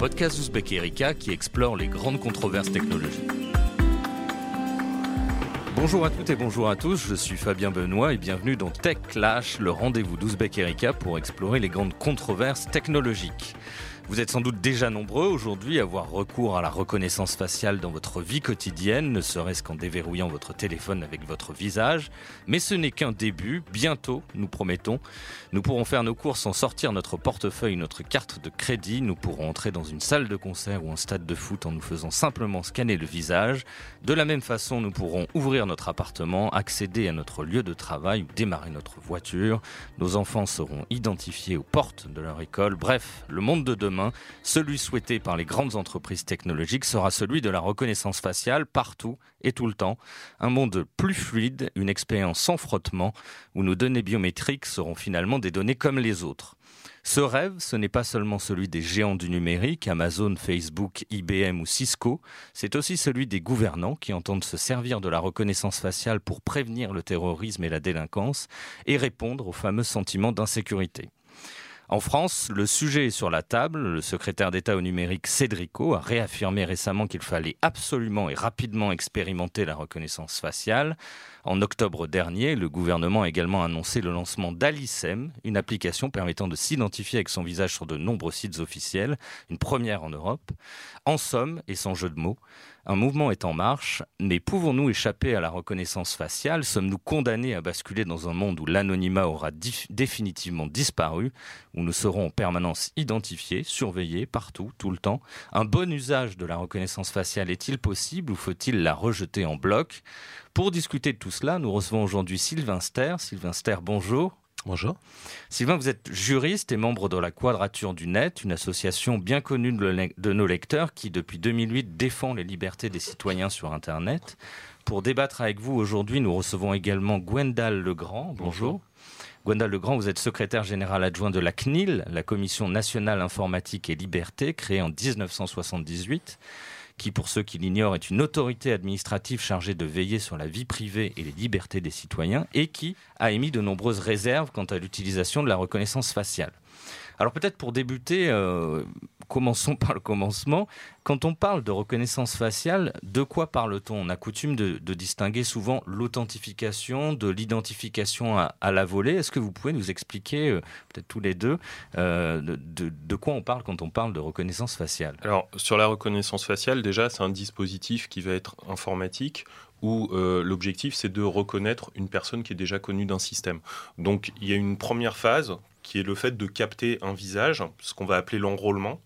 podcast d'Ouzbek Erika qui explore les grandes controverses technologiques. Bonjour à toutes et bonjour à tous, je suis Fabien Benoît et bienvenue dans Tech Clash, le rendez-vous d'Ouzbek Erika pour explorer les grandes controverses technologiques. Vous êtes sans doute déjà nombreux aujourd'hui à avoir recours à la reconnaissance faciale dans votre vie quotidienne, ne serait-ce qu'en déverrouillant votre téléphone avec votre visage. Mais ce n'est qu'un début. Bientôt, nous promettons, nous pourrons faire nos courses sans sortir notre portefeuille, notre carte de crédit. Nous pourrons entrer dans une salle de concert ou un stade de foot en nous faisant simplement scanner le visage. De la même façon, nous pourrons ouvrir notre appartement, accéder à notre lieu de travail ou démarrer notre voiture. Nos enfants seront identifiés aux portes de leur école. Bref, le monde de demain celui souhaité par les grandes entreprises technologiques sera celui de la reconnaissance faciale partout et tout le temps. Un monde plus fluide, une expérience sans frottement, où nos données biométriques seront finalement des données comme les autres. Ce rêve, ce n'est pas seulement celui des géants du numérique, Amazon, Facebook, IBM ou Cisco, c'est aussi celui des gouvernants qui entendent se servir de la reconnaissance faciale pour prévenir le terrorisme et la délinquance et répondre au fameux sentiment d'insécurité. En France, le sujet est sur la table. Le secrétaire d'État au numérique Cédrico a réaffirmé récemment qu'il fallait absolument et rapidement expérimenter la reconnaissance faciale. En octobre dernier, le gouvernement a également annoncé le lancement d'Alicem, une application permettant de s'identifier avec son visage sur de nombreux sites officiels, une première en Europe. En somme, et sans jeu de mots, un mouvement est en marche, mais pouvons-nous échapper à la reconnaissance faciale? Sommes-nous condamnés à basculer dans un monde où l'anonymat aura définitivement disparu, où nous serons en permanence identifiés, surveillés partout, tout le temps? Un bon usage de la reconnaissance faciale est-il possible ou faut-il la rejeter en bloc? Pour discuter de tout cela, nous recevons aujourd'hui Sylvain Ster. Sylvain Ster, bonjour. Bonjour. Sylvain, vous êtes juriste et membre de la Quadrature du Net, une association bien connue de nos lecteurs qui, depuis 2008, défend les libertés des citoyens sur Internet. Pour débattre avec vous aujourd'hui, nous recevons également Gwendal Legrand. Bonjour. Gwendal Legrand, vous êtes secrétaire général adjoint de la CNIL, la Commission nationale informatique et liberté, créée en 1978 qui, pour ceux qui l'ignorent, est une autorité administrative chargée de veiller sur la vie privée et les libertés des citoyens, et qui a émis de nombreuses réserves quant à l'utilisation de la reconnaissance faciale. Alors peut-être pour débuter, euh, commençons par le commencement. Quand on parle de reconnaissance faciale, de quoi parle-t-on? On a coutume de, distinguer souvent l'authentification de l'identification à, la volée. Est-ce que vous pouvez nous expliquer, euh, peut-être tous les deux, euh, de, quoi on parle quand on parle de reconnaissance faciale? Alors sur la reconnaissance faciale, déjà c'est un dispositif qui va être informatique où l'objectif c'est de reconnaître une personne qui est déjà connue d'un système. Donc il y a une première phase qui est le fait de capter un visage, ce qu'on va appeler l'enrôlement,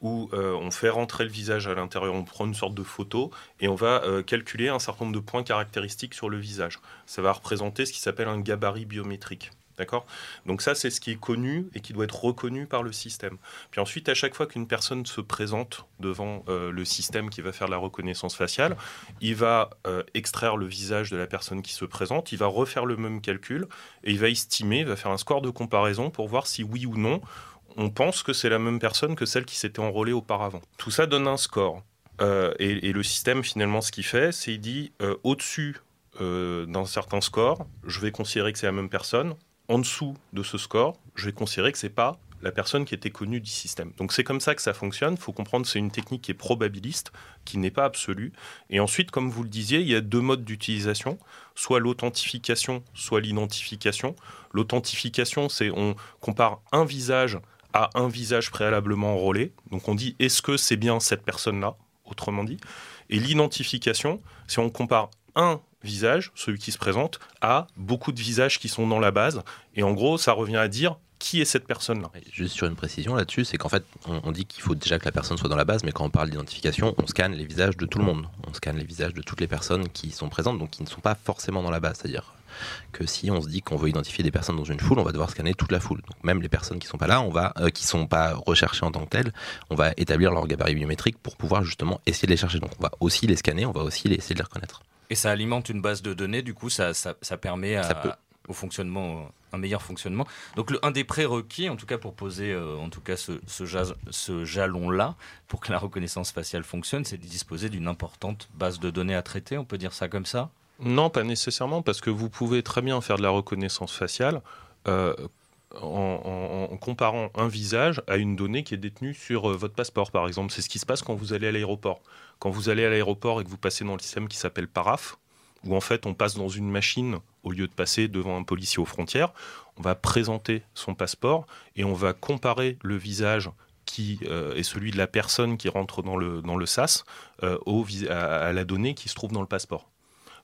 où euh, on fait rentrer le visage à l'intérieur, on prend une sorte de photo et on va euh, calculer un certain nombre de points caractéristiques sur le visage. Ça va représenter ce qui s'appelle un gabarit biométrique. D'accord? Donc ça, c'est ce qui est connu et qui doit être reconnu par le système. Puis ensuite, à chaque fois qu'une personne se présente devant euh, le système qui va faire la reconnaissance faciale, il va extraire le visage de la personne qui se présente, il va refaire le même calcul et il va estimer, il va faire un score de comparaison pour voir si oui ou non, on pense que c'est la même personne que celle qui s'était enrôlée auparavant. Tout ça donne un score. Euh, et, le système, finalement, ce qu'il fait, c'est qu'il dit au-dessus d'un certain score, je vais considérer que c'est la même personne en dessous de ce score, je vais considérer que c'est pas la personne qui était connue du système. Donc c'est comme ça que ça fonctionne. Il faut comprendre c'est une technique qui est probabiliste, qui n'est pas absolue. Et ensuite, comme vous le disiez, il y a deux modes d'utilisation, soit l'authentification, soit l'identification. L'authentification, c'est on compare un visage à un visage préalablement enrôlé. Donc on dit est-ce que c'est bien cette personne-là, autrement dit? Et l'identification, c'est on compare un visage, celui qui se présente, à beaucoup de visages qui sont dans la base. Et en gros, ça revient à dire qui est cette personne-là? Juste sur une précision là-dessus, c'est qu'en fait, on, dit qu'il faut déjà que la personne soit dans la base, mais quand on parle d'identification, on scanne les visages de tout le monde. On scanne les visages de toutes les personnes qui sont présentes, donc qui ne sont pas forcément dans la base. C'est-à-dire que si on se dit qu'on veut identifier des personnes dans une foule, on va devoir scanner toute la foule. Donc même les personnes qui sont pas là, on va, euh, qui sont pas recherchées en tant que telles, on va établir leur gabarit biométrique pour pouvoir justement essayer de les chercher. Donc on va aussi les scanner, on va aussi essayer de les reconnaître. Et ça alimente une base de données, du coup, ça, ça, permet au fonctionnement, un meilleur fonctionnement. Donc, un des prérequis, en tout cas pour poser, euh, en tout cas ce, jalon-là, pour que la reconnaissance faciale fonctionne, c'est de disposer d'une importante base de données à traiter. On peut dire ça comme ça? Non, pas nécessairement, parce que vous pouvez très bien faire de la reconnaissance faciale. Euh, en, comparant un visage à une donnée qui est détenue sur votre passeport, par exemple. C'est ce qui se passe quand vous allez à l'aéroport. Quand vous allez à l'aéroport et que vous passez dans le système qui s'appelle Paraf, où en fait on passe dans une machine au lieu de passer devant un policier aux frontières, on va présenter son passeport et on va comparer le visage qui euh, est celui de la personne qui rentre dans le, dans le SAS euh, au, à, la donnée qui se trouve dans le passeport.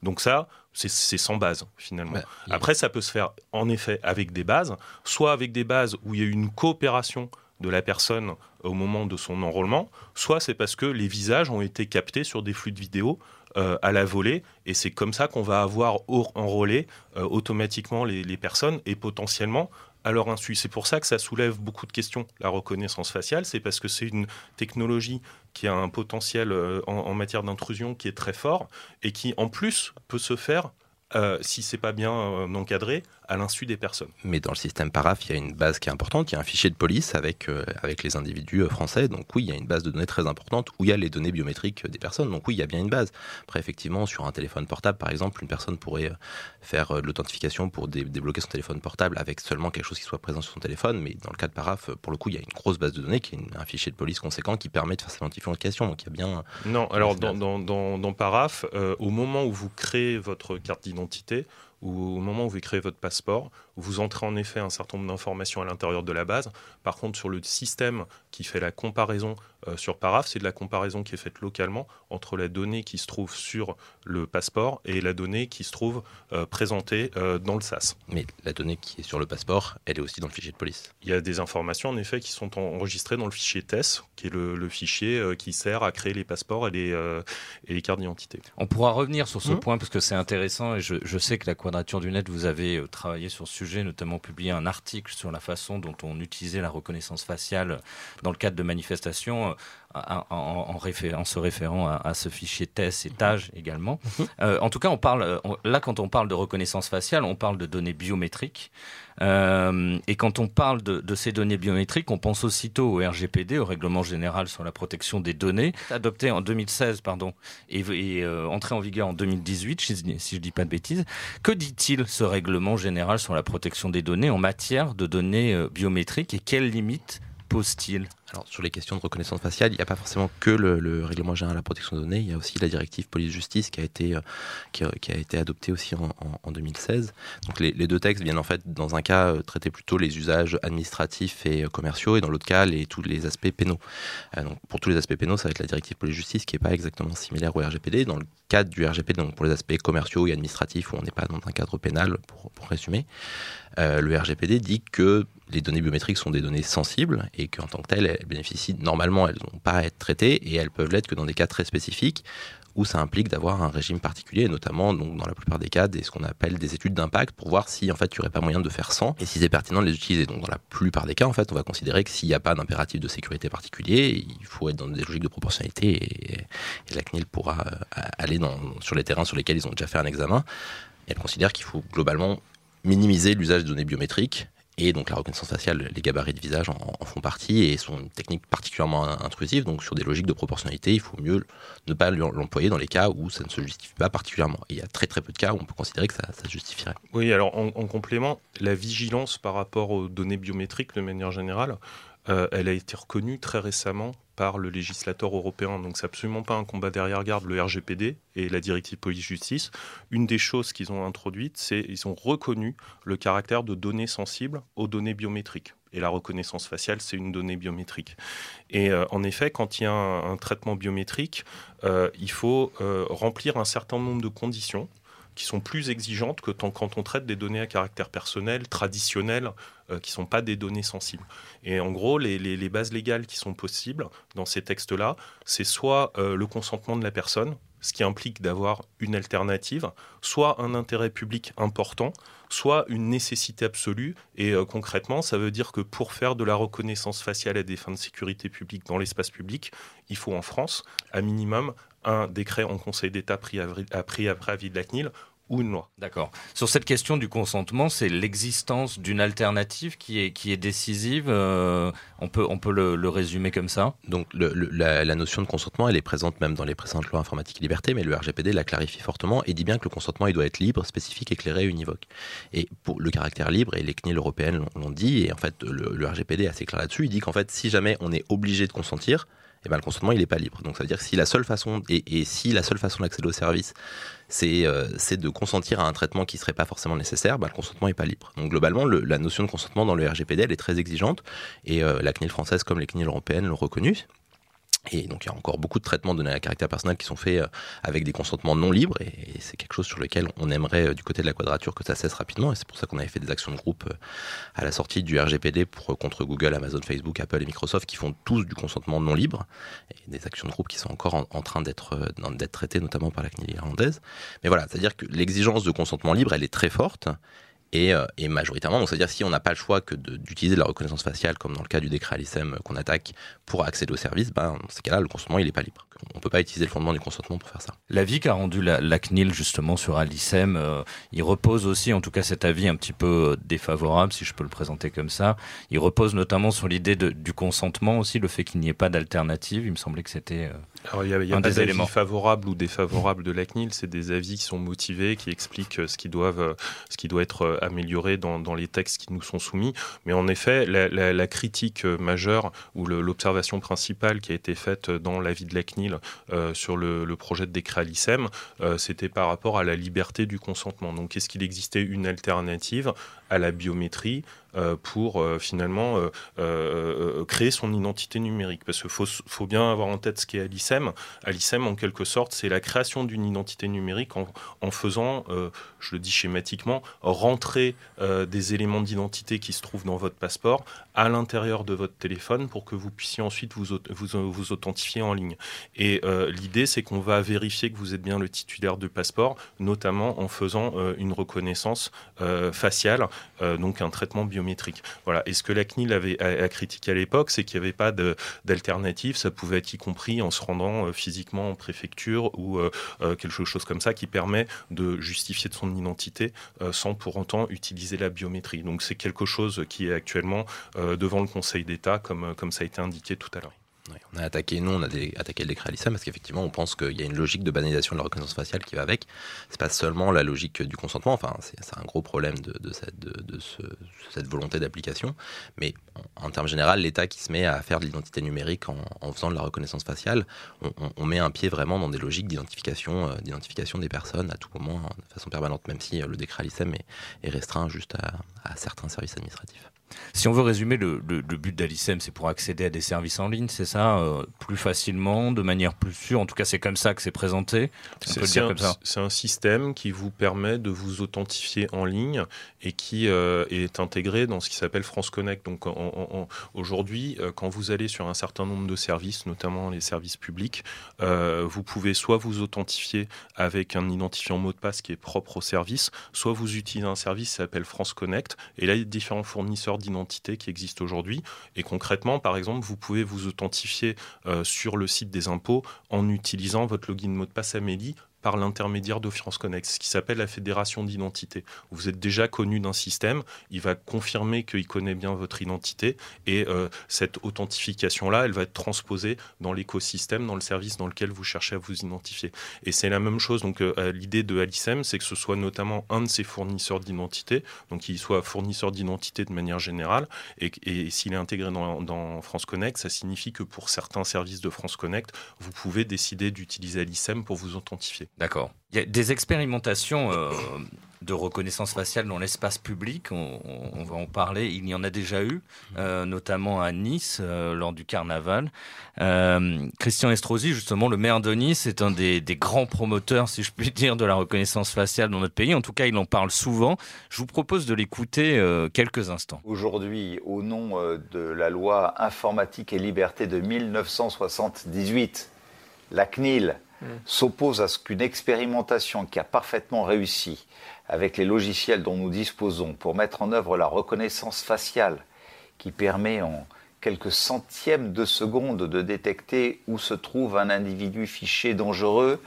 Donc ça, c'est sans base finalement. Bah, Après, ça peut se faire en effet avec des bases, soit avec des bases où il y a une coopération de la personne au moment de son enrôlement, soit c'est parce que les visages ont été captés sur des flux de vidéos euh, à la volée, et c'est comme ça qu'on va avoir enrôlé automatiquement les, personnes et potentiellement à leur insu. C'est pour ça que ça soulève beaucoup de questions, la reconnaissance faciale, c'est parce que c'est une technologie qui a un potentiel euh, en, matière d'intrusion qui est très fort et qui en plus peut se faire euh, si c'est pas bien euh, encadré, à l'insu des personnes. Mais dans le système PARAF, il y a une base qui est importante, il y a un fichier de police avec, euh, avec les individus français. Donc oui, il y a une base de données très importante où il y a les données biométriques des personnes. Donc oui, il y a bien une base. Après, effectivement, sur un téléphone portable, par exemple, une personne pourrait faire de l'authentification pour débloquer son téléphone portable avec seulement quelque chose qui soit présent sur son téléphone. Mais dans le cas de PARAF, pour le coup, il y a une grosse base de données qui est un fichier de police conséquent qui permet de faire cette identification. Donc il y a bien... Non, alors dans, dans, dans, dans, PARAF, au moment où vous créez votre carte d'identité, ou au moment où vous créez votre passeport, vous entrez en effet un certain nombre d'informations à l'intérieur de la base. Par contre, sur le système qui fait la comparaison euh, sur Paraf, c'est de la comparaison qui est faite localement entre la donnée qui se trouve sur le passeport et la donnée qui se trouve euh, présentée euh, dans le SAS. Mais la donnée qui est sur le passeport, elle est aussi dans le fichier de police. Il y a des informations en effet qui sont enregistrées dans le fichier TES, qui est le, fichier qui sert à créer les passeports et les, et les cartes d'identité. On pourra revenir sur ce mmh. point parce que c'est intéressant et je, je, sais que la Quadrature du Net, vous avez travaillé sur ce notamment publié un article sur la façon dont on utilisait la reconnaissance faciale dans le cadre de manifestations en, se référant à, ce fichier TES et TAGE également. Mhm. Euh, en tout cas, on parle, là, quand on parle de reconnaissance faciale, on parle de données biométriques. Euh, et quand on parle de, ces données biométriques, on pense aussitôt au RGPD, au Règlement général sur la protection des données, adopté en 2016 pardon, et, euh, entré en vigueur en 2018, si je ne dis pas de bêtises. Que dit-il ce Règlement général sur la protection des données en matière de données biométriques et quelles limites pose-t-il alors, sur les questions de reconnaissance faciale, il n'y a pas forcément que le, règlement général de la protection des données, il y a aussi la directive police-justice qui, a été, euh, qui, a été adoptée aussi en, 2016. Donc, les, deux textes viennent en fait, dans un cas, euh, traiter plutôt les usages administratifs et euh, commerciaux, et dans l'autre cas, les, tous les aspects pénaux. donc, pour tous les aspects pénaux, ça va être la directive police-justice qui n'est pas exactement similaire au RGPD. Dans le cadre du RGPD, donc pour les aspects commerciaux et administratifs, où on n'est pas dans un cadre pénal, pour résumer, le RGPD dit que les données biométriques sont des données sensibles et qu'en tant que telles, elles bénéficient normalement, elles n'ont pas à être traitées et elles peuvent l'être que dans des cas très spécifiques où ça implique d'avoir un régime particulier, notamment dans la plupart des cas, des, ce qu'on appelle des études d'impact pour voir si en fait il n'y aurait pas moyen de faire sans et si c'est pertinent de les utiliser. Donc dans la plupart des cas, en fait, on va considérer que s'il n'y a pas d'impératif de sécurité particulier, il faut être dans des logiques de proportionnalité et, la CNIL pourra euh, aller sur les terrains sur lesquels ils ont déjà fait un examen. Elle considère qu'il faut globalement minimiser l'usage de données biométriques et donc la reconnaissance faciale, les gabarits de visage en, font partie et sont une technique particulièrement intrusive. Donc sur des logiques de proportionnalité, il faut mieux ne pas l'employer dans les cas où ça ne se justifie pas particulièrement. Il y a très très peu de cas où on peut considérer que ça, ça justifierait. Oui, alors en, complément, la vigilance par rapport aux données biométriques de manière générale, euh, elle a été reconnue très récemment par le législateur européen. Donc c'est absolument pas un combat derrière garde le RGPD et la directive police-justice. Une des choses qu'ils ont introduites, c'est qu'ils ont reconnu le caractère de données sensibles aux données biométriques. Et la reconnaissance faciale, c'est une donnée biométrique. Et euh, en effet, quand il y a un, traitement biométrique, euh, il faut remplir un certain nombre de conditions qui sont plus exigeantes que quand on traite des données à caractère personnel, traditionnelles, euh, qui ne sont pas des données sensibles. Et en gros, les, bases légales qui sont possibles dans ces textes-là, c'est soit euh, le consentement de la personne, ce qui implique d'avoir une alternative, soit un intérêt public important, soit une nécessité absolue. Et euh, concrètement, ça veut dire que pour faire de la reconnaissance faciale à des fins de sécurité publique dans l'espace public, il faut en France, à minimum, un décret en Conseil d'État pris, après avis de la CNIL ou une loi. D'accord. Sur cette question du consentement, c'est l'existence d'une alternative qui est, qui est décisive. Euh, on peut, on peut le, résumer comme ça? Donc la, notion de consentement, elle est présente même dans les précédentes lois informatique et liberté, mais le RGPD la clarifie fortement et dit bien que le consentement, il doit être libre, spécifique, éclairé, univoque. Et pour le caractère libre, et les CNIL européennes l'ont dit, et en fait le, RGPD est assez clair là-dessus, il dit qu'en fait si jamais on est obligé de consentir, eh ben, le consentement il n'est pas libre. Donc ça veut dire que si la seule façon et, si la seule façon d'accéder au service euh, c'est de consentir à un traitement qui serait pas forcément nécessaire, ben, le consentement n'est pas libre. Donc globalement la notion de consentement dans le RGPD est très exigeante et euh, la CNIL française comme les CNIL européennes l'ont reconnu. Et donc il y a encore beaucoup de traitements donnés à caractère personnel qui sont faits euh, avec des consentements non libres. Et, c'est quelque chose sur lequel on aimerait euh, du côté de la quadrature que ça cesse rapidement. Et c'est pour ça qu'on avait fait des actions de groupe euh, à la sortie du RGPD pour contre Google, Amazon, Facebook, Apple et Microsoft qui font tous du consentement non libre. Et des actions de groupe qui sont encore en, train d'être d'être traitées notamment par la CNIL irlandaise. Mais voilà, c'est-à-dire que l'exigence de consentement libre elle est très forte euh, et, majoritairement, donc c'est-à-dire si on n'a pas le choix que d'utiliser la reconnaissance faciale, comme dans le cas du décret Alicem qu'on attaque pour accéder au service, ben, dans ces cas-là, le consentement, il n'est pas libre. On ne peut pas utiliser le fondement du consentement pour faire ça. L'avis qu'a rendu la, CNIL justement sur Alicem, euh, il repose aussi, en tout cas cet avis un petit peu défavorable, si je peux le présenter comme ça, il repose notamment sur l'idée du consentement aussi, le fait qu'il n'y ait pas d'alternative. Il me semblait que c'était... Euh, alors, il y a, y a des, éléments favorables ou défavorables de la CNIL, c'est des avis qui sont motivés, qui expliquent ce qui, doivent, ce qui doit être amélioré dans, dans, les textes qui nous sont soumis. Mais en effet, la, la, critique majeure ou l'observation principale qui a été faite dans l'avis de la CNIL euh, sur le, le, projet de décret à euh, c'était par rapport à la liberté du consentement. Donc, est-ce qu'il existait une alternative à la biométrie euh, pour euh, finalement euh, créer son identité numérique. Parce qu'il faut, faut, bien avoir en tête ce qu'est Alicem. Alicem, en quelque sorte, c'est la création d'une identité numérique en, en faisant, je le dis schématiquement, rentrer des éléments d'identité qui se trouvent dans votre passeport à l'intérieur de votre téléphone pour que vous puissiez ensuite vous, vous, vous authentifier en ligne. Et l'idée, c'est qu'on va vérifier que vous êtes bien le titulaire de passeport, notamment en faisant une reconnaissance faciale donc un traitement biométrique. Voilà. Et ce que la CNIL avait critiqué à l'époque, c'est qu'il n'y avait pas d'alternative. Ça pouvait être y compris en se rendant euh, physiquement en préfecture ou euh, quelque chose comme ça qui permet de justifier de son identité sans pour autant utiliser la biométrie. Donc c'est quelque chose qui est actuellement devant le Conseil d'État, comme ça a été indiqué tout à l'heure on a attaqué, nous, on a attaqué le décret Alicem parce qu'effectivement, on pense qu'il y a une logique de banalisation de la reconnaissance faciale qui va avec. C'est pas seulement la logique du consentement, enfin, c'est un gros problème de, cette, volonté d'application, mais en, termes généraux, l'État qui se met à faire de l'identité numérique en, faisant de la reconnaissance faciale, on, met un pied vraiment dans des logiques d'identification euh, des personnes à tout moment, de façon permanente, même si euh, le décret Alicem est, restreint juste à certains services administratifs. Si on veut résumer, le, but d'Alicem, c'est pour accéder à des services en ligne, c'est ça euh, Plus facilement, de manière plus sûre. En tout cas, c'est comme ça que c'est présenté. C'est un, système qui vous permet de vous authentifier en ligne et qui euh, est intégré dans ce qui s'appelle France Connect. Donc aujourd'hui, euh, quand vous allez sur un certain nombre de services, notamment les services publics, vous pouvez soit vous authentifier avec un identifiant mot de passe qui est propre au service, soit vous utilisez un service qui s'appelle France Connect. Et là, il y a différents fournisseurs d'identité qui existe aujourd'hui. Et concrètement, par exemple, vous pouvez vous authentifier euh, sur le site des impôts en utilisant votre login mot de passe Amélie par l'intermédiaire de France Connect, ce qui s'appelle la fédération d'identité. Vous êtes déjà connu d'un système, il va confirmer qu'il connaît bien votre identité et euh, cette authentification-là, elle va être transposée dans l'écosystème, dans le service dans lequel vous cherchez à vous identifier. Et c'est la même chose, donc euh, l'idée de Alicem, c'est que ce soit notamment un de ses fournisseurs d'identité, donc qu'il soit fournisseur d'identité de manière générale, et, s'il est intégré dans, France Connect, ça signifie que pour certains services de France Connect, vous pouvez décider d'utiliser Alicem pour vous authentifier. D'accord. Il y a des expérimentations euh, de reconnaissance faciale dans l'espace public, on, va en parler, il y en a déjà eu, euh, notamment à Nice, euh, lors du carnaval. Christian Estrosi, justement, le maire de Nice, est un des, des, grands promoteurs, si je puis dire, de la reconnaissance faciale dans notre pays. En tout cas, il en parle souvent. Je vous propose de l'écouter quelques instants. Aujourd'hui, au nom de la loi informatique et liberté de 1978, la CNIL, s'oppose à ce qu'une expérimentation qui a parfaitement réussi avec les logiciels dont nous disposons pour mettre en œuvre la reconnaissance faciale qui permet en quelques centièmes de seconde de détecter où se trouve un individu fiché dangereux.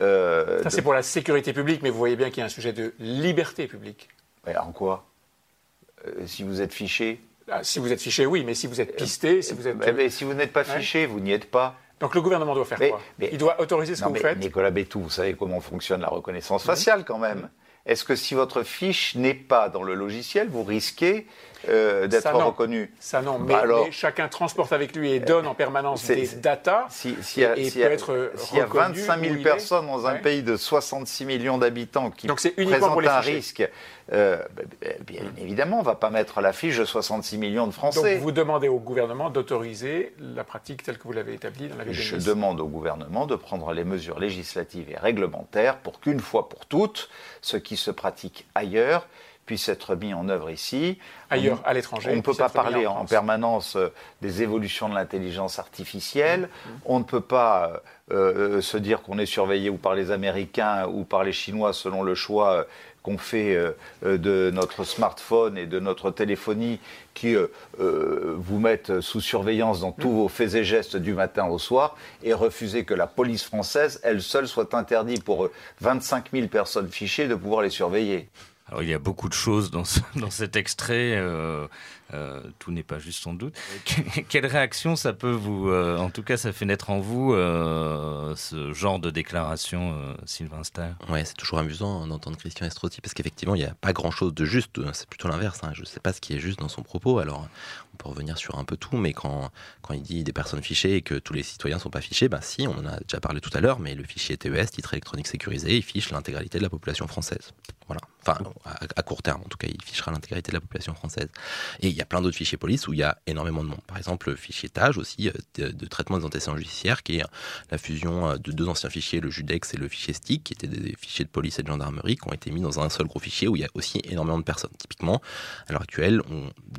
Euh, ça, c'est pour la sécurité publique, mais vous voyez bien qu'il y a un sujet de liberté publique. en quoi? Euh, Si vous êtes fiché? Ah, Si vous êtes fiché, oui, mais si vous êtes pisté, si vous êtes. Mais, si vous n'êtes pas fiché, vous n'y êtes pas. Donc le gouvernement doit faire quoi? Il doit autoriser ce que vous faites? Nicolas Bétou, vous savez comment fonctionne la reconnaissance faciale quand même. Est-ce que si votre fiche n'est pas dans le logiciel, vous risquez euh, d'être reconnu? Ça non, bah mais, chacun transporte avec lui et donne en permanence des datas. Si, a, S'il y a 25 000 personnes dans un pays de 66 millions d'habitants qui présentent un risque, euh, bien évidemment, on ne va pas mettre la fiche de 66 millions de Français. Donc vous demandez au gouvernement d'autoriser la pratique telle que vous l'avez établie dans la Je demande au gouvernement de prendre les mesures législatives et réglementaires pour qu'une fois pour toutes, ce qui se pratique ailleurs puisse être mis en œuvre ici. Ailleurs, à l'étranger. On ne peut pas parler en, permanence euh, des évolutions de l'intelligence artificielle. Mm, mm. On ne peut pas euh, se dire qu'on est surveillé ou par les Américains ou par les Chinois selon le choix qu'on fait de notre smartphone et de notre téléphonie qui vous mettent sous surveillance dans tous mm. vos faits et gestes du matin au soir et refuser que la police française, elle seule, soit interdite pour 25 000 personnes fichées de pouvoir les surveiller. Alors, il y a beaucoup de choses dans, dans cet extrait. Euh, euh, tout n'est pas juste sans doute. Quelle réaction ça peut vous, euh, en tout cas, ça fait naître en vous euh, ce genre de déclaration, Sylvain Ster Ouais, c'est toujours amusant d'entendre Christian Estrosi parce qu'effectivement, il n'y a pas grand-chose de juste. C'est plutôt l'inverse. Hein. Je ne sais pas ce qui est juste dans son propos. Alors, peut revenir sur un peu tout, mais quand, quand il dit des personnes fichées et que tous les citoyens ne sont pas fichés, ben si, on en a déjà parlé tout à l'heure, mais le fichier TES, titre électronique sécurisé, il fiche l'intégralité de la population française. Voilà. Enfin, à, court terme, en tout cas, il fichera l'intégrité de la population française. Et il y a plein d'autres fichiers police où il y a énormément de monde. Par exemple, le fichier TAGE aussi, euh, de, traitement des antécédents judiciaires, qui est la fusion euh, de deux anciens fichiers, le Judex et le fichier STIC, qui étaient des fichiers de police et de gendarmerie, qui ont été mis dans un seul gros fichier où il y a aussi énormément de personnes. Typiquement, à l'heure actuelle,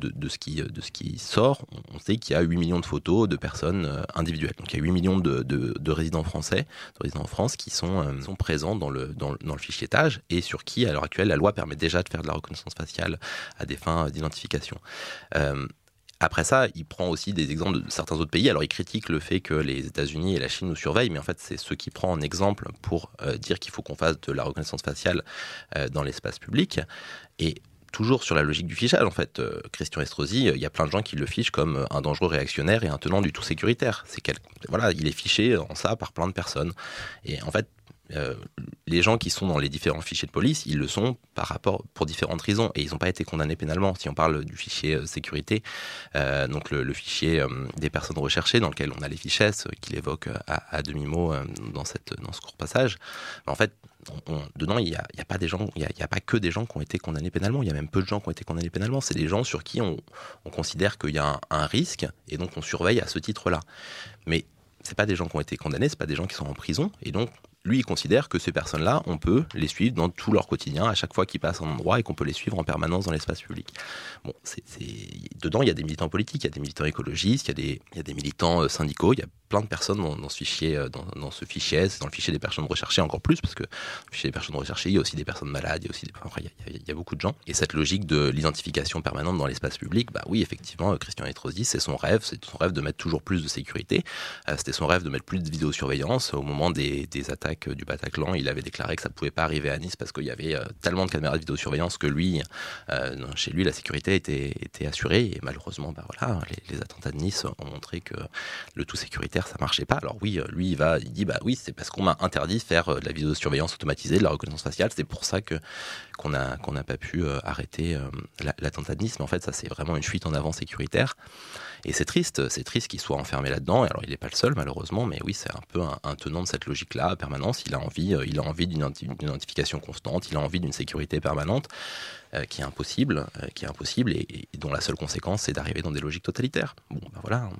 de, ce qui, de ce qui sort, on sait qu'il y a 8 millions de photos de personnes euh, individuelles. Donc il y a 8 millions de, résidents français, de résidents en France, qui sont, sont présents dans le, fichier TAGE et sur qui, à l'heure actuelle, la loi permet déjà de faire de la reconnaissance faciale à des fins d'identification. Euh, après ça, il prend aussi des exemples de certains autres pays. Alors, il critique le fait que les États-Unis et la Chine nous surveillent, mais en fait, c'est ce qu'il prend en exemple pour euh, dire qu'il faut qu'on fasse de la reconnaissance faciale euh, dans l'espace public. Et toujours sur la logique du fichage, en fait, Christian Estrosi, il y a plein de gens qui le fichent comme un dangereux réactionnaire et un tenant du tout sécuritaire. C'est voilà, il est fiché en ça par plein de personnes. Et en fait, euh, les gens qui sont dans les différents fichiers de police, ils le sont par rapport pour différentes raisons et ils n'ont pas été condamnés pénalement. Si on parle du fichier euh, sécurité, euh, donc le, fichier des personnes recherchées dans lequel on a les fichesses qu'il évoque à, demi mot dans dans ce court passage, en fait, dedans il n'y a, pas il y a, pas que des gens qui ont été condamnés pénalement. Il y a même peu de gens qui ont été condamnés pénalement. C'est des gens sur qui on, considère qu'il y a un, risque et donc on surveille à ce titre-là. Mais c'est pas des gens qui ont été condamnés, c'est pas des gens qui sont en prison, et donc lui, il considère que ces personnes-là, on peut les suivre dans tout leur quotidien, à chaque fois qu'ils passent un endroit, et qu'on peut les suivre en permanence dans l'espace public. Bon, c'est, dedans, il y a des militants politiques, il y a des militants écologistes, il y a des, militants euh, syndicaux, il y a plein de personnes dans, ce fichier, euh, dans, dans ce fichier dans le fichier des personnes recherchées encore plus, parce que le fichier des personnes recherchées, il y a aussi des personnes malades, il y a aussi des, enfin, il, y a, beaucoup de gens. Et cette logique de l'identification permanente dans l'espace public, bah oui, effectivement, Christian Etrosi, c'est son rêve, c'est son rêve de mettre toujours plus de sécurité, euh, c'était son rêve de mettre plus de vidéosurveillance au moment des attaques du Bataclan, il avait déclaré que ça ne pouvait pas arriver à Nice parce qu'il y avait euh, tellement de caméras de vidéosurveillance que lui, euh, chez lui, la sécurité était, assurée. Et malheureusement, bah voilà, les, attentats de Nice ont montré que le tout sécuritaire, ça marchait pas. Alors oui, euh, lui, il va, il dit bah oui, c'est parce qu'on m'a interdit de faire de la vidéosurveillance automatisée, de la reconnaissance faciale. C'est pour ça qu'on qu'on n'a pas pu arrêter l'attentat de Nice. Mais en fait, ça c'est vraiment une fuite en avant sécuritaire. Et c'est triste, c'est triste qu'il soit enfermé là-dedans. Alors il n'est pas le seul malheureusement, mais oui, c'est un peu un, tenant de cette logique-là, permanence. Il a envie, euh, il a envie d'une identification constante, il a envie d'une sécurité permanente. Euh, qui est impossible, euh, qui est impossible et, dont la seule conséquence c'est d'arriver dans des logiques totalitaires. Bon, ben voilà, hein,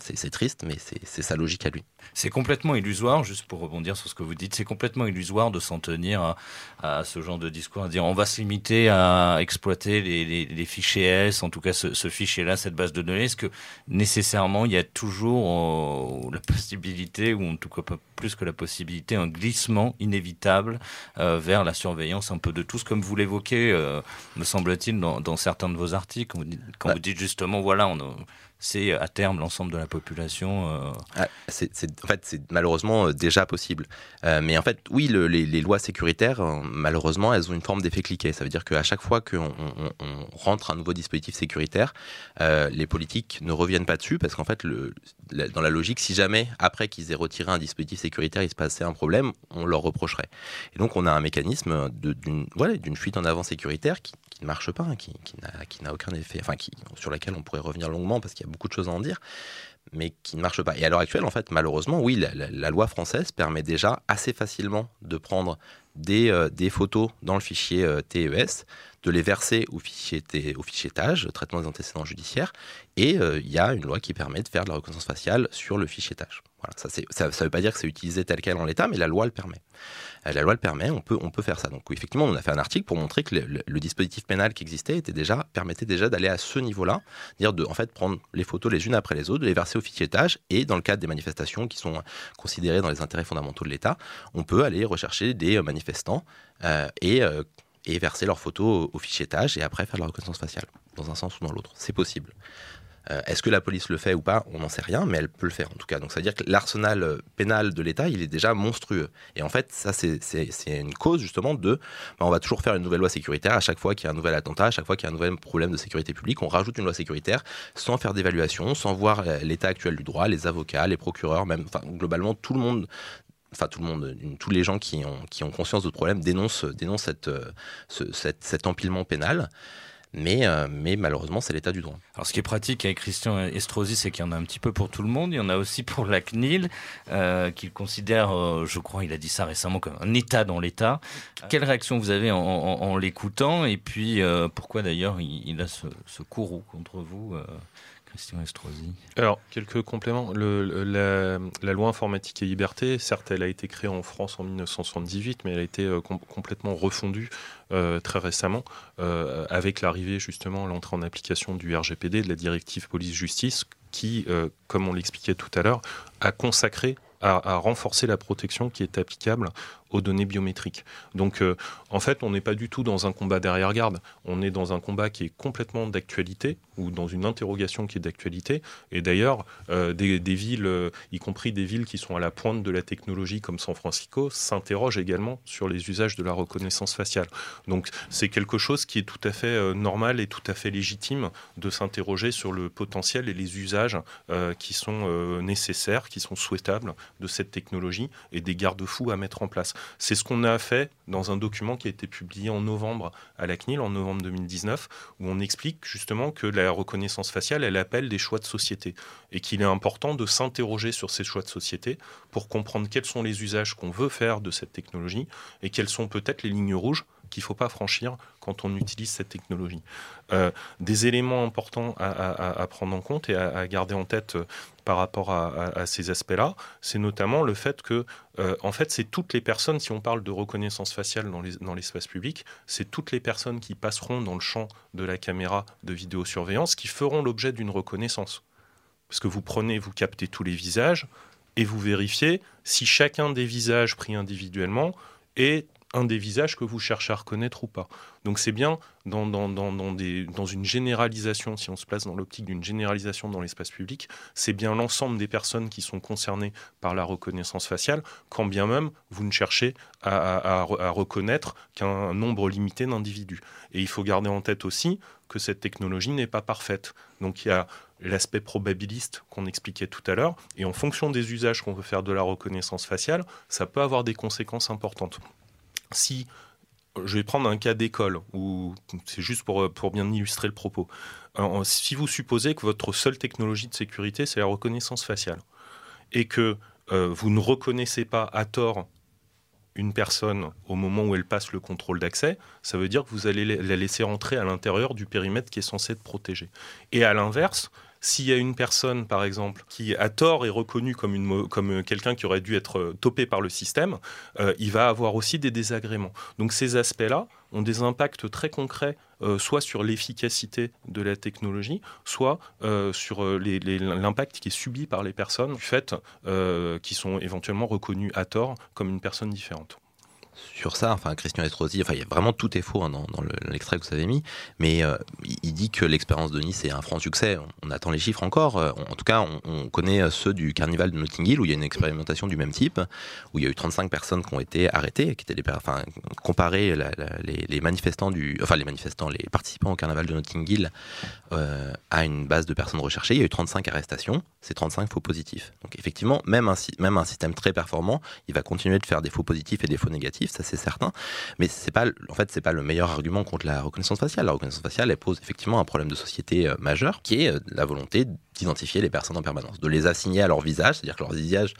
c'est triste, mais c'est sa logique à lui. C'est complètement illusoire, juste pour rebondir sur ce que vous dites, c'est complètement illusoire de s'en tenir à, ce genre de discours, à dire on va se limiter à exploiter les, fichiers S, en tout cas ce, ce fichier-là, cette base de données. Est-ce que nécessairement il y a toujours euh, la possibilité, ou en tout cas pas plus que la possibilité, un glissement inévitable vers la surveillance un peu de tous, comme vous l'évoquez euh, me semble-t-il, dans, certains de vos articles, quand vous dites, justement, voilà, on c'est à terme l'ensemble de la population. Euh, ah, en fait, c'est malheureusement déjà possible. mais en fait, oui, les, lois sécuritaires, malheureusement, elles ont une forme d'effet cliquet. Ça veut dire qu'à chaque fois qu'on rentre un nouveau dispositif sécuritaire, les politiques ne reviennent pas dessus parce qu'en fait, le, dans la logique, si jamais, après qu'ils aient retiré un dispositif sécuritaire, il se passait un problème, on leur reprocherait. Et donc, on a un mécanisme d'une voilà, fuite en avant sécuritaire qui, ne marche pas, hein, qui, qui n'a aucun effet, enfin, qui, sur laquelle on pourrait revenir longuement parce qu'il y a beaucoup de choses à en dire, mais qui ne marche pas. Et à l'heure actuelle, en fait, malheureusement, oui, la, loi française permet déjà assez facilement de prendre des, euh, des photos dans le fichier euh, TES, de les verser au fichier, fichier TAGE, traitement des antécédents judiciaires, et euh, il y a une loi qui permet de faire de la reconnaissance faciale sur le fichier TAGE. Voilà, ça ne veut pas dire que c'est utilisé tel quel en l'état, mais la loi le permet. Euh, la loi le permet, on peut, on peut faire ça. Donc effectivement, on a fait un article pour montrer que le, dispositif pénal qui existait était déjà, permettait déjà d'aller à ce niveau-là, dire de en fait prendre les photos les unes après les autres, de les verser au fichier TAGE, et dans le cadre des manifestations qui sont considérées dans les intérêts fondamentaux de l'État, on peut aller rechercher des manifestants euh, et verser leurs photos au, fichier tâche et après faire la reconnaissance faciale, dans un sens ou dans l'autre. C'est possible. Euh, est-ce que la police le fait ou pas On n'en sait rien, mais elle peut le faire en tout cas. Donc ça veut dire que l'arsenal euh, pénal de l'État, il est déjà monstrueux. Et en fait, ça c'est une cause justement de, ben, on va toujours faire une nouvelle loi sécuritaire à chaque fois qu'il y a un nouvel attentat, à chaque fois qu'il y a un nouvel problème de sécurité publique, on rajoute une loi sécuritaire sans faire d'évaluation, sans voir euh, l'état actuel du droit, les avocats, les procureurs, même, globalement tout le monde enfin tout le monde, tous les gens qui ont, conscience de problème dénoncent, dénoncent euh, cet empilement pénal. Mais, euh, mais, malheureusement, c'est l'état du droit. Alors, ce qui est pratique avec Christian Estrosi, c'est qu'il y en a un petit peu pour tout le monde. Il y en a aussi pour la CNIL, euh, qu'il considère, je crois, il a dit ça récemment, comme un état dans l'état. Quelle réaction vous avez en, l'écoutant? Et puis, pourquoi d'ailleurs il, a ce, ce courroux contre vous alors, quelques compléments. la, loi informatique et liberté, certes, elle a été créée en France en 1978, mais elle a été euh, complètement refondue euh, très récemment euh, avec l'arrivée, justement, l'entrée en application du RGPD, de la directive police-justice, qui, comme on l'expliquait tout à l'heure, a consacré à, renforcer la protection qui est applicable aux données biométriques. Donc, euh, en fait, on n'est pas du tout dans un combat derrière-garde. On est dans un combat qui est complètement d'actualité ou dans une interrogation qui est d'actualité. Et d'ailleurs, euh, des, villes, euh, y compris des villes qui sont à la pointe de la technologie comme San Francisco, s'interrogent également sur les usages de la reconnaissance faciale. Donc, c'est quelque chose qui est tout à fait normal et tout à fait légitime de s'interroger sur le potentiel et les usages qui sont nécessaires, qui sont souhaitables de cette technologie et des garde-fous à mettre en place. C'est ce qu'on a fait dans un document qui a été publié en novembre à la CNIL, en novembre 2019, où on explique justement que la reconnaissance faciale, elle appelle des choix de société et qu'il est important de s'interroger sur ces choix de société pour comprendre quels sont les usages qu'on veut faire de cette technologie et quelles sont peut-être les lignes rouges qu'il ne faut pas franchir quand on utilise cette technologie. Euh, des éléments importants à, prendre en compte et à, garder en tête euh, par rapport à, ces aspects-là, c'est notamment le fait que, euh, en fait, c'est toutes les personnes, si on parle de reconnaissance faciale dans l'espace public, c'est toutes les personnes qui passeront dans le champ de la caméra de vidéosurveillance qui feront l'objet d'une reconnaissance. Parce que vous prenez, vous captez tous les visages et vous vérifiez si chacun des visages pris individuellement est un des visages que vous cherchez à reconnaître ou pas. Donc c'est bien dans, une généralisation, si on se place dans l'optique d'une généralisation dans l'espace public, c'est bien l'ensemble des personnes qui sont concernées par la reconnaissance faciale, quand bien même vous ne cherchez à, à reconnaître qu'un nombre limité d'individus. Et il faut garder en tête aussi que cette technologie n'est pas parfaite. Donc il y a l'aspect probabiliste qu'on expliquait tout à l'heure, et en fonction des usages qu'on veut faire de la reconnaissance faciale, ça peut avoir des conséquences importantes si je vais prendre un cas d'école, c'est juste pour, pour bien illustrer le propos. si vous supposez que votre seule technologie de sécurité, c'est la reconnaissance faciale, et que euh, vous ne reconnaissez pas à tort une personne au moment où elle passe le contrôle d'accès, ça veut dire que vous allez la laisser rentrer à l'intérieur du périmètre qui est censé être protégé. Et à l'inverse, s'il y a une personne, par exemple, qui à tort est reconnue comme, comme euh, quelqu'un qui aurait dû être euh, topé par le système, euh, il va avoir aussi des désagréments. Donc ces aspects-là ont des impacts très concrets, soit sur l'efficacité de la technologie, soit sur l'impact qui est subi par les personnes du fait qui sont éventuellement reconnues à tort comme une personne différente. Sur ça. Enfin, Christian Estrosi, enfin, il y a vraiment tout est faux hein, dans, l'extrait que vous avez mis, mais euh, il dit que l'expérience de Nice est un franc succès. On, attend les chiffres encore. Euh, en tout cas, on, connaît euh, ceux du carnaval de Notting Hill où il y a une expérimentation du même type, où il y a eu 35 personnes qui ont été arrêtées, qui étaient les, enfin, comparer les, manifestants du, enfin les manifestants, les participants au carnaval de Notting Hill à une base de personnes recherchées. Il y a eu 35 arrestations. Ces 35 faux positifs. Donc effectivement, même un système très performant, il va continuer de faire des faux positifs et des faux négatifs ça c'est certain. Mais c'est pas, en fait, c'est pas le meilleur argument contre la reconnaissance faciale. La reconnaissance faciale, elle pose effectivement un problème de société euh, majeur, qui est euh, la volonté d'identifier les personnes en permanence, de les assigner à leur visage, c'est-à-dire que leur visage,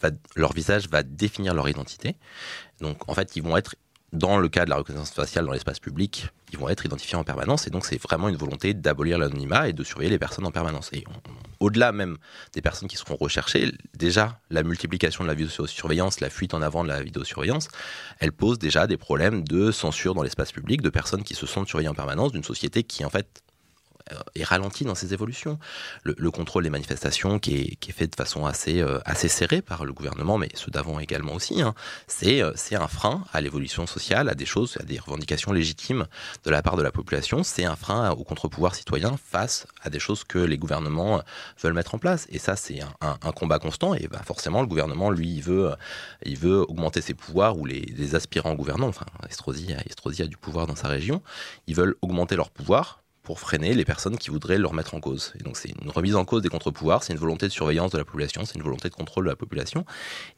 va, leur visage va définir leur identité. Donc, en fait, ils vont être dans le cas de la reconnaissance faciale dans l'espace public, ils vont être identifiés en permanence. Et donc, c'est vraiment une volonté d'abolir l'anonymat et de surveiller les personnes en permanence. Et au-delà même des personnes qui seront recherchées, déjà, la multiplication de la vidéosurveillance, la fuite en avant de la vidéosurveillance, elle pose déjà des problèmes de censure dans l'espace public, de personnes qui se sentent surveillées en permanence, d'une société qui, en fait, est ralenti dans ses évolutions. Le, contrôle des manifestations qui est, fait de façon assez, euh, assez serrée par le gouvernement, mais ceux d'avant également aussi, hein, euh, c'est un frein à l'évolution sociale, à des choses, à des revendications légitimes de la part de la population. C'est un frein au contre-pouvoir citoyen face à des choses que les gouvernements veulent mettre en place. Et ça, c'est un, combat constant. Et bah, forcément, le gouvernement, lui, il veut, il veut augmenter ses pouvoirs, ou les, aspirants gouvernants, enfin, Estrosi, Estrosi a du pouvoir dans sa région, ils veulent augmenter leur pouvoir pour freiner les personnes qui voudraient le remettre en cause. Et donc c'est une remise en cause des contre-pouvoirs, c'est une volonté de surveillance de la population, c'est une volonté de contrôle de la population.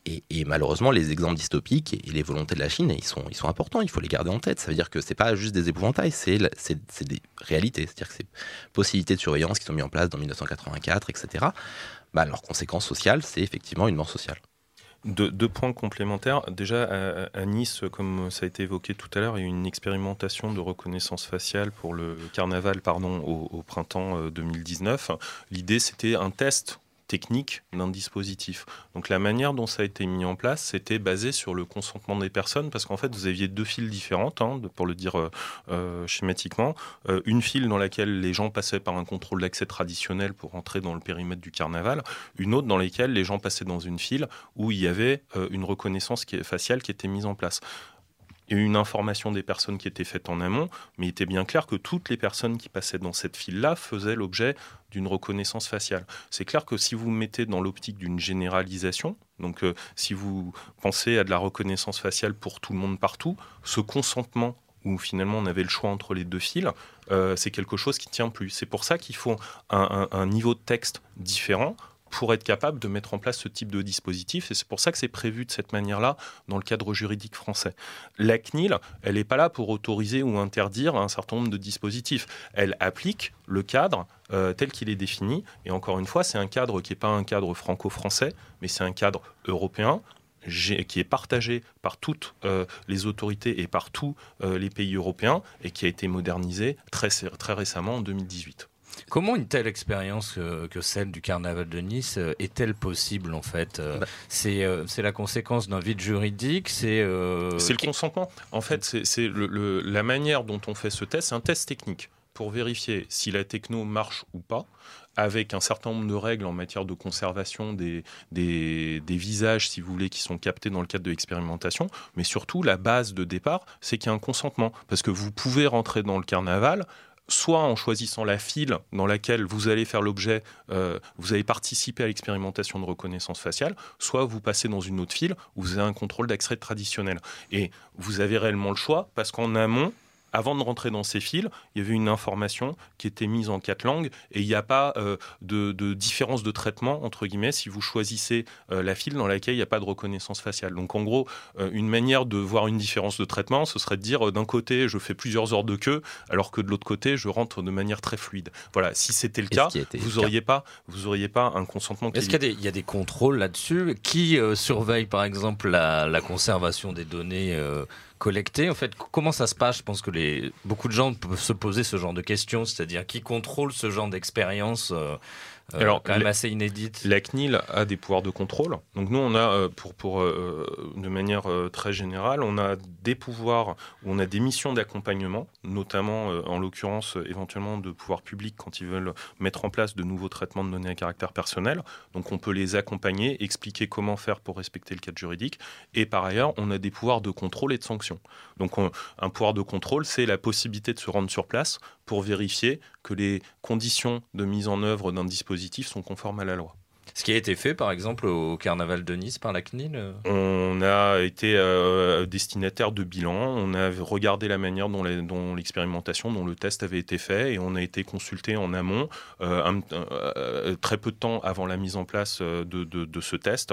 Et, malheureusement, les exemples dystopiques et, les volontés de la Chine, ils sont, importants, il faut les garder en tête. Ça veut dire que c'est pas juste des épouvantails, c'est des réalités. C'est-à-dire que ces possibilités de surveillance qui sont mises en place dans 1984, etc., bah, leur conséquence sociale, c'est effectivement une mort sociale. Deux, points complémentaires. Déjà, à, Nice, comme ça a été évoqué tout à l'heure, il y a eu une expérimentation de reconnaissance faciale pour le carnaval pardon, au printemps 2019. Euh, L'idée, c'était un test technique d'un dispositif. Donc la manière dont ça a été mis en place, c'était basé sur le consentement des personnes, parce qu'en fait, vous aviez deux files différentes, hein, pour le dire euh, euh, schématiquement. Euh, une file dans laquelle les gens passaient par un contrôle d'accès traditionnel pour entrer dans le périmètre du carnaval, une autre dans laquelle les gens passaient dans une file où il y avait une reconnaissance faciale qui était mise en place une information des personnes qui étaient faites en amont, mais il était bien clair que toutes les personnes qui passaient dans cette file-là faisaient l'objet d'une reconnaissance faciale. C'est clair que si vous mettez dans l'optique d'une généralisation, donc euh, si vous pensez à de la reconnaissance faciale pour tout le monde partout, ce consentement où finalement on avait le choix entre les deux files, euh, c'est quelque chose qui tient plus. C'est pour ça qu'il faut un niveau de texte différent pour être capable de mettre en place ce type de dispositif. Et c'est pour ça que c'est prévu de cette manière-là dans le cadre juridique français. La CNIL, elle n'est pas là pour autoriser ou interdire un certain nombre de dispositifs. Elle applique le cadre euh, tel qu'il est défini. Et encore une fois, c'est un cadre qui n'est pas un cadre franco-français, mais c'est un cadre européen qui est partagé par toutes euh, les autorités et par tous euh, les pays européens et qui a été modernisé très, très récemment en 2018. Comment une telle expérience que, celle du carnaval de Nice euh, est-elle possible en fait euh, bah. euh, C'est la conséquence d'un vide juridique C'est le consentement. En fait, c'est la manière dont on fait ce test, c'est un test technique pour vérifier si la techno marche ou pas avec un certain nombre de règles en matière de conservation des, des, des, visages, si vous voulez, qui sont captés dans le cadre de l'expérimentation. Mais surtout, la base de départ, c'est qu'il y a un consentement. Parce que vous pouvez rentrer dans le carnaval soit en choisissant la file dans laquelle vous allez faire l'objet, euh, vous allez participer à l'expérimentation de reconnaissance faciale, soit vous passez dans une autre file où vous avez un contrôle d'accès traditionnel. Et vous avez réellement le choix parce qu'en amont, avant de rentrer dans ces fils, il y avait une information qui était mise en quatre langues et il n'y a pas euh, de, différence de traitement, entre guillemets, si vous choisissez euh, la file dans laquelle il n'y a pas de reconnaissance faciale. Donc en gros, euh, une manière de voir une différence de traitement, ce serait de dire d'un côté, je fais plusieurs heures de queue, alors que de l'autre côté, je rentre de manière très fluide. Voilà, si c'était le cas, vous n'auriez pas, vous auriez pas un consentement. Est-ce qu'il y, a des contrôles là-dessus? Qui surveille par exemple la, la, conservation des données collecté. En fait, comment ça se passe? Je pense que les, beaucoup de gens peuvent se poser ce genre de questions, c'est-à-dire qui contrôle ce genre d'expérience euh, Alors, quand même assez inédite. La CNIL a des pouvoirs de contrôle. Donc nous, on a, pour, pour, de manière très générale, on a des pouvoirs on a des missions d'accompagnement, notamment en l'occurrence éventuellement de pouvoirs publics quand ils veulent mettre en place de nouveaux traitements de données à caractère personnel. Donc on peut les accompagner, expliquer comment faire pour respecter le cadre juridique. Et par ailleurs, on a des pouvoirs de contrôle et de sanction. Donc un pouvoir de contrôle, c'est la possibilité de se rendre sur place pour vérifier que les conditions de mise en œuvre d'un dispositif sont conformes à la loi. Ce qui a été fait, par exemple, au Carnaval de Nice par la CNIL euh On a été euh, destinataire de bilan, on a regardé la manière dont l'expérimentation, dont le test avait été fait, et on a été consulté en amont, euh, très peu de temps avant la mise en place de, ce test,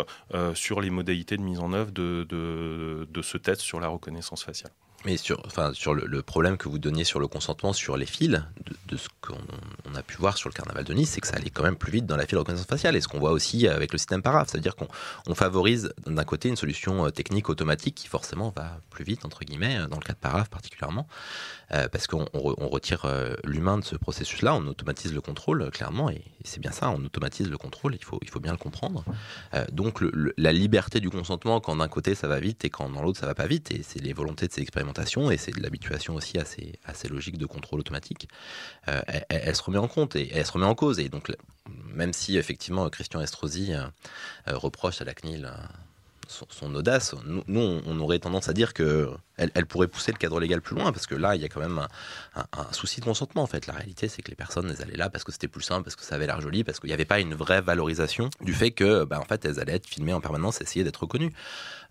sur les modalités de mise en œuvre de ce test sur la reconnaissance faciale. Mais sur, enfin, sur le, problème que vous donniez sur le consentement sur les fils, de, ce qu'on a pu voir sur le carnaval de Nice, c'est que ça allait quand même plus vite dans la file de reconnaissance faciale. Et ce qu'on voit aussi avec le système paraf, c'est-à-dire qu'on favorise d'un côté une solution euh, technique automatique qui forcément va plus vite, entre guillemets, euh, dans le cas de paraf particulièrement, euh, parce qu'on on retire l'humain de ce processus-là, on automatise le contrôle, clairement, et, c'est bien ça, on automatise le contrôle, il faut, il faut bien le comprendre. donc la liberté du consentement, quand d'un côté ça va vite et quand dans l'autre ça va pas vite, et c'est les volontés de ces expérimentations et c'est de l'habituation aussi à ces, logiques de contrôle automatique, euh, elle, se remet en compte et elle se remet en cause. Et donc, même si effectivement Christian Estrosi euh, euh, reproche à la CNIL son, audace, nous, on, aurait tendance à dire que elle, pourrait pousser le cadre légal plus loin, parce que là, il y a quand même un, souci de consentement, en fait. La réalité, c'est que les personnes, elles allaient là parce que c'était plus simple, parce que ça avait l'air joli, parce qu'il n'y avait pas une vraie valorisation du fait que, bah, en fait, elles allaient être filmées en permanence, essayer d'être reconnues.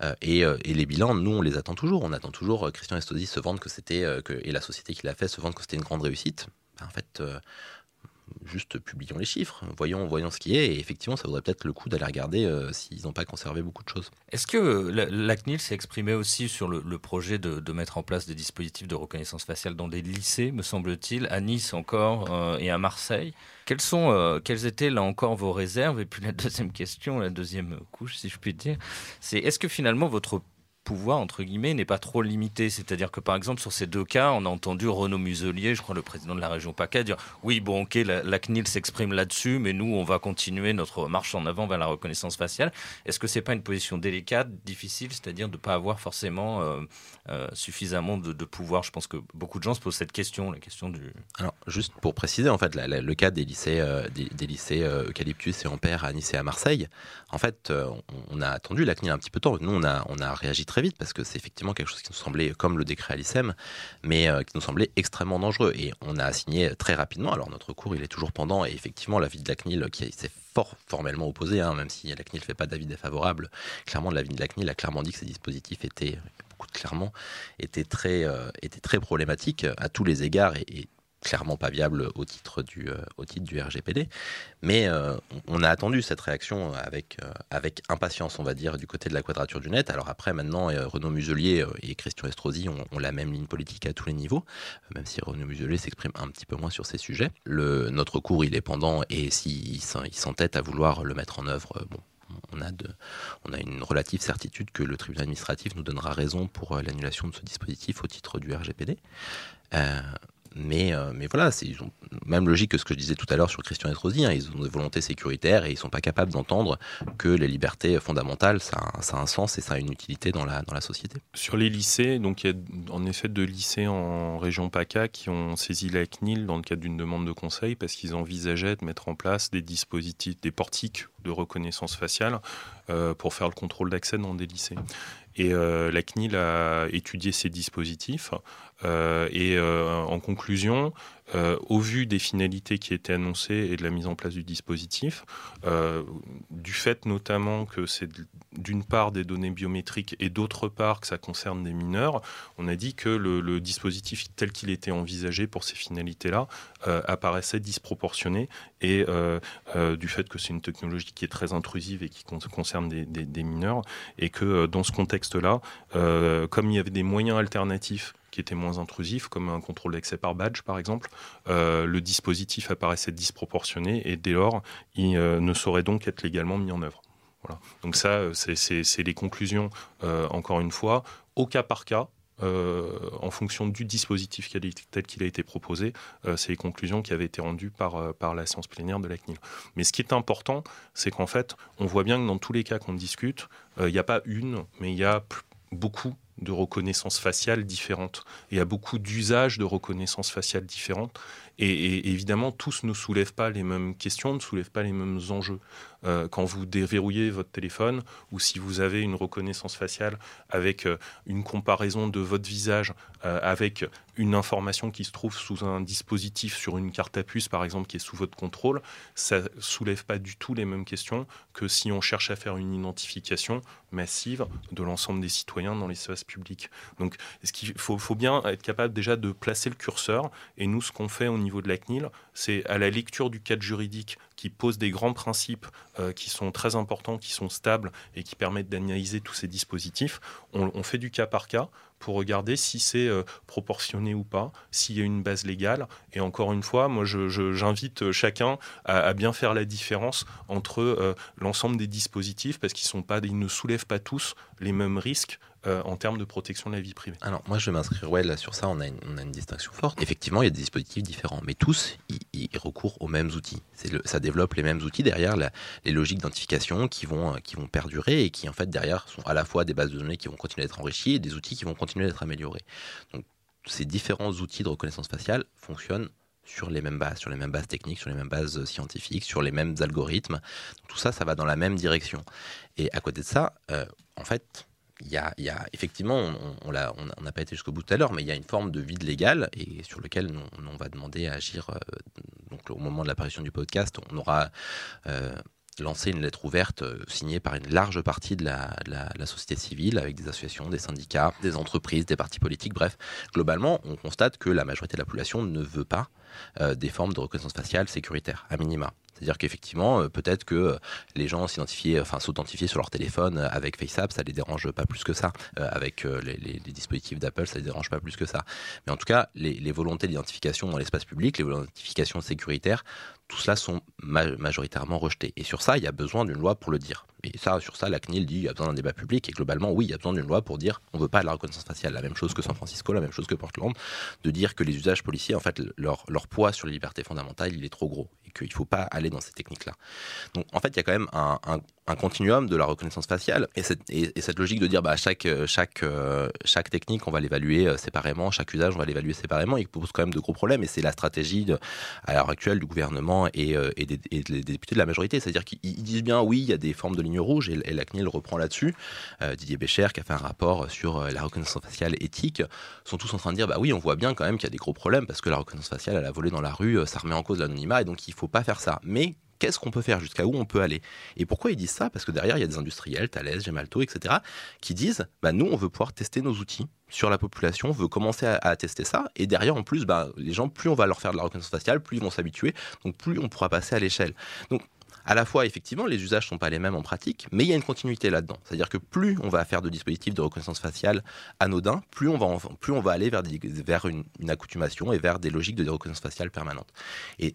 Euh, euh, et, les bilans, nous, on les attend toujours. On attend toujours euh, Christian Estosi se vendre que c'était, et la société qui l'a fait se vendre que c'était une grande réussite. Bah, en fait, juste publions les chiffres, voyons, voyons ce qui est, et effectivement, ça vaudrait peut-être le coup d'aller regarder euh, s'ils n'ont pas conservé beaucoup de choses. Est-ce que la, CNIL s'est exprimé aussi sur le, projet de, mettre en place des dispositifs de reconnaissance faciale dans des lycées, me semble-t-il, à Nice encore euh, et à Marseille? Quelles, sont, euh, quelles étaient là encore vos réserves? Et puis la deuxième question, la deuxième couche, si je puis dire, c'est est-ce que finalement votre pouvoir, entre guillemets, n'est pas trop limité. C'est-à-dire que, par exemple, sur ces deux cas, on a entendu Renaud Muselier, je crois le président de la région PACA, dire oui, bon, ok, la, CNIL s'exprime là-dessus, mais nous, on va continuer notre marche en avant vers la reconnaissance faciale. Est-ce que c'est pas une position délicate, difficile, c'est-à-dire de ne pas avoir forcément euh, euh, suffisamment de, pouvoir? Je pense que beaucoup de gens se posent cette question, la question du. Alors, juste pour préciser, en fait, le cas des lycées, euh, des, lycées Eucalyptus et Ampère à Nice et à Marseille, en fait, on, a attendu la CNIL un petit peu de temps. Nous, on a, on a réagi très vite parce que c'est effectivement quelque chose qui nous semblait comme le décret à mais euh, qui nous semblait extrêmement dangereux. Et on a assigné très rapidement. Alors notre cours, il est toujours pendant, et effectivement, l'avis de la CNIL qui s'est fort formellement opposé, hein, même si la CNIL ne fait pas d'avis défavorable, clairement, l'avis de la CNIL a clairement dit que ces dispositifs étaient beaucoup clairement étaient très, euh, très problématiques à tous les égards et clairement pas viable au titre du, euh, au titre du RGPD. Mais euh, on a attendu cette réaction avec, euh, avec impatience, on va dire, du côté de la quadrature du net. Alors après, maintenant, Renaud Muselier et Christian Estrosi ont, la même ligne politique à tous les niveaux, même si Renaud Muselier s'exprime un petit peu moins sur ces sujets. Le, notre cours, il est pendant, et s'il s'entête à vouloir le mettre en œuvre, bon, on a, de, on a, une relative certitude que le tribunal administratif nous donnera raison pour l'annulation de ce dispositif au titre du RGPD. Mais, euh, mais voilà, c'est même logique que ce que je disais tout à l'heure sur Christian Estrosi. Hein, ils ont des volontés sécuritaires et ils ne sont pas capables d'entendre que les libertés fondamentales, ça a, un sens et ça a une utilité dans la, dans la société. Sur les lycées, donc il y a en effet deux lycées en région PACA qui ont saisi la CNIL dans le cadre d'une demande de conseil parce qu'ils envisageaient de mettre en place des dispositifs, des portiques de reconnaissance faciale euh, pour faire le contrôle d'accès dans des lycées. Et euh, la CNIL a étudié ces dispositifs et en conclusion, euh, au vu des finalités qui étaient annoncées et de la mise en place du dispositif, euh, du fait notamment que c'est d'une part des données biométriques et d'autre part que ça concerne des mineurs, on a dit que le, dispositif tel qu'il était envisagé pour ces finalités-là euh, apparaissait disproportionné et du fait que c'est une technologie qui est très intrusive et qui concerne des, des mineurs et que dans ce contexte-là, comme il y avait des moyens alternatifs qui étaient moins intrusifs, comme un contrôle d'accès par badge par exemple, euh, le dispositif apparaissait disproportionné et dès lors, il euh, ne saurait donc être légalement mis en œuvre. Voilà. Donc ça, c'est les conclusions, euh, encore une fois, au cas par cas, en fonction du dispositif tel qu'il a été proposé. c'est les conclusions qui avaient été rendues par, par la séance plénière de la CNIL. Mais ce qui est important, c'est qu'en fait, on voit bien que dans tous les cas qu'on discute, il n'y a pas une, mais il y a beaucoup de reconnaissance faciale différentes. il y a beaucoup d'usages de reconnaissance faciale différentes. Et, évidemment, tous ne soulèvent pas les mêmes questions, ne soulèvent pas les mêmes enjeux. Euh, quand vous déverrouillez votre téléphone ou si vous avez une reconnaissance faciale avec euh, une comparaison de votre visage euh, avec une information qui se trouve sous un dispositif sur une carte à puce, par exemple, qui est sous votre contrôle, ça ne soulève pas du tout les mêmes questions que si on cherche à faire une identification massive de l'ensemble des citoyens dans l'espace public. Donc, il faut, faut bien être capable déjà de placer le curseur. Et nous, ce qu'on fait au niveau de la CNIL, c'est à la lecture du cadre juridique qui pose des grands principes euh, qui sont très importants, qui sont stables et qui permettent d'analyser tous ces dispositifs. On, fait du cas par cas pour regarder si c'est euh, proportionné ou pas, s'il y a une base légale. Et encore une fois, moi, j'invite chacun à, bien faire la différence entre euh, l'ensemble des dispositifs parce qu'ils ne soulèvent pas tous les mêmes risques euh, en termes de protection de la vie privée. Alors moi je vais m'inscrire, ouais, là sur ça on a, une, distinction forte. Effectivement il y a des dispositifs différents, mais tous ils, recourent aux mêmes outils. Ça développe les mêmes outils derrière les logiques d'identification qui vont, qui vont perdurer et qui en fait derrière sont à la fois des bases de données qui vont continuer d'être enrichies et des outils qui vont continuer d'être améliorés. Donc ces différents outils de reconnaissance faciale fonctionnent sur les mêmes bases, sur les mêmes bases techniques, sur les mêmes bases scientifiques, sur les mêmes algorithmes. tout ça, ça va dans la même direction. Et à côté de ça, euh, en fait, il y, a, effectivement, on n'a pas été jusqu'au bout tout à l'heure, mais il y a une forme de vide légal et sur lequel on, va demander à agir. Euh, donc, au moment de l'apparition du podcast, on aura euh, lancé une lettre ouverte euh, signée par une large partie de la, société civile, avec des associations, des syndicats, des entreprises, des partis politiques. Bref, globalement, on constate que la majorité de la population ne veut pas des formes de reconnaissance faciale sécuritaire, à minima. C'est-à-dire qu'effectivement, euh, peut-être que euh, les gens s'identifiaient, enfin s'authentifier sur leur téléphone euh, avec FaceApp, ça les dérange pas plus que ça. avec les, dispositifs d'Apple, ça les dérange pas plus que ça. Mais en tout cas, les, volontés d'identification dans l'espace public, les volontés d'identification sécuritaire, tout cela sont majoritairement rejetés. Et sur ça, il y a besoin d'une loi pour le dire. Et ça, sur ça, la CNIL dit qu'il y a besoin d'un débat public. Et globalement, oui, il y a besoin d'une loi pour dire on ne veut pas la reconnaissance faciale. La même chose que San Francisco, la même chose que Portland, de dire que les usages policiers, en fait, leur, leur poids sur les libertés fondamentales, il est trop gros qu'il ne faut pas aller dans ces techniques-là. Donc en fait, il y a quand même un, continuum de la reconnaissance faciale et cette, et, cette logique de dire bah, chaque, chaque, euh, chaque technique, on va l'évaluer euh, séparément, chaque usage, on va l'évaluer séparément, il pose quand même de gros problèmes et c'est la stratégie à l'heure actuelle du gouvernement et, euh, et, des, députés de la majorité. C'est-à-dire qu'ils disent bien oui, il y a des formes de lignes rouges et, la CNIL reprend là-dessus. Didier Bécher, qui a fait un rapport sur la reconnaissance faciale éthique, sont tous en train de dire bah oui, on voit bien quand même qu'il y a des gros problèmes parce que la reconnaissance faciale, elle a volé dans la rue, ça remet en cause l'anonymat et donc il faut pas faire ça. Mais qu'est-ce qu'on peut faire, jusqu'à où on peut aller. Et pourquoi ils disent ça? Parce que derrière, il y a des industriels, Thales, Gemalto, etc., qui disent, bah, nous, on veut pouvoir tester nos outils sur la population, on veut commencer à, tester ça, et derrière, en plus, bah, les gens, plus on va leur faire de la reconnaissance faciale, plus ils vont s'habituer, donc plus on pourra passer à l'échelle. À la fois, effectivement, les usages ne sont pas les mêmes en pratique, mais il y a une continuité là-dedans. C'est-à-dire que plus on va faire de dispositifs de reconnaissance faciale anodins, plus on va, plus on va aller vers, vers une, accoutumation et vers des logiques de reconnaissance faciale permanente. Et,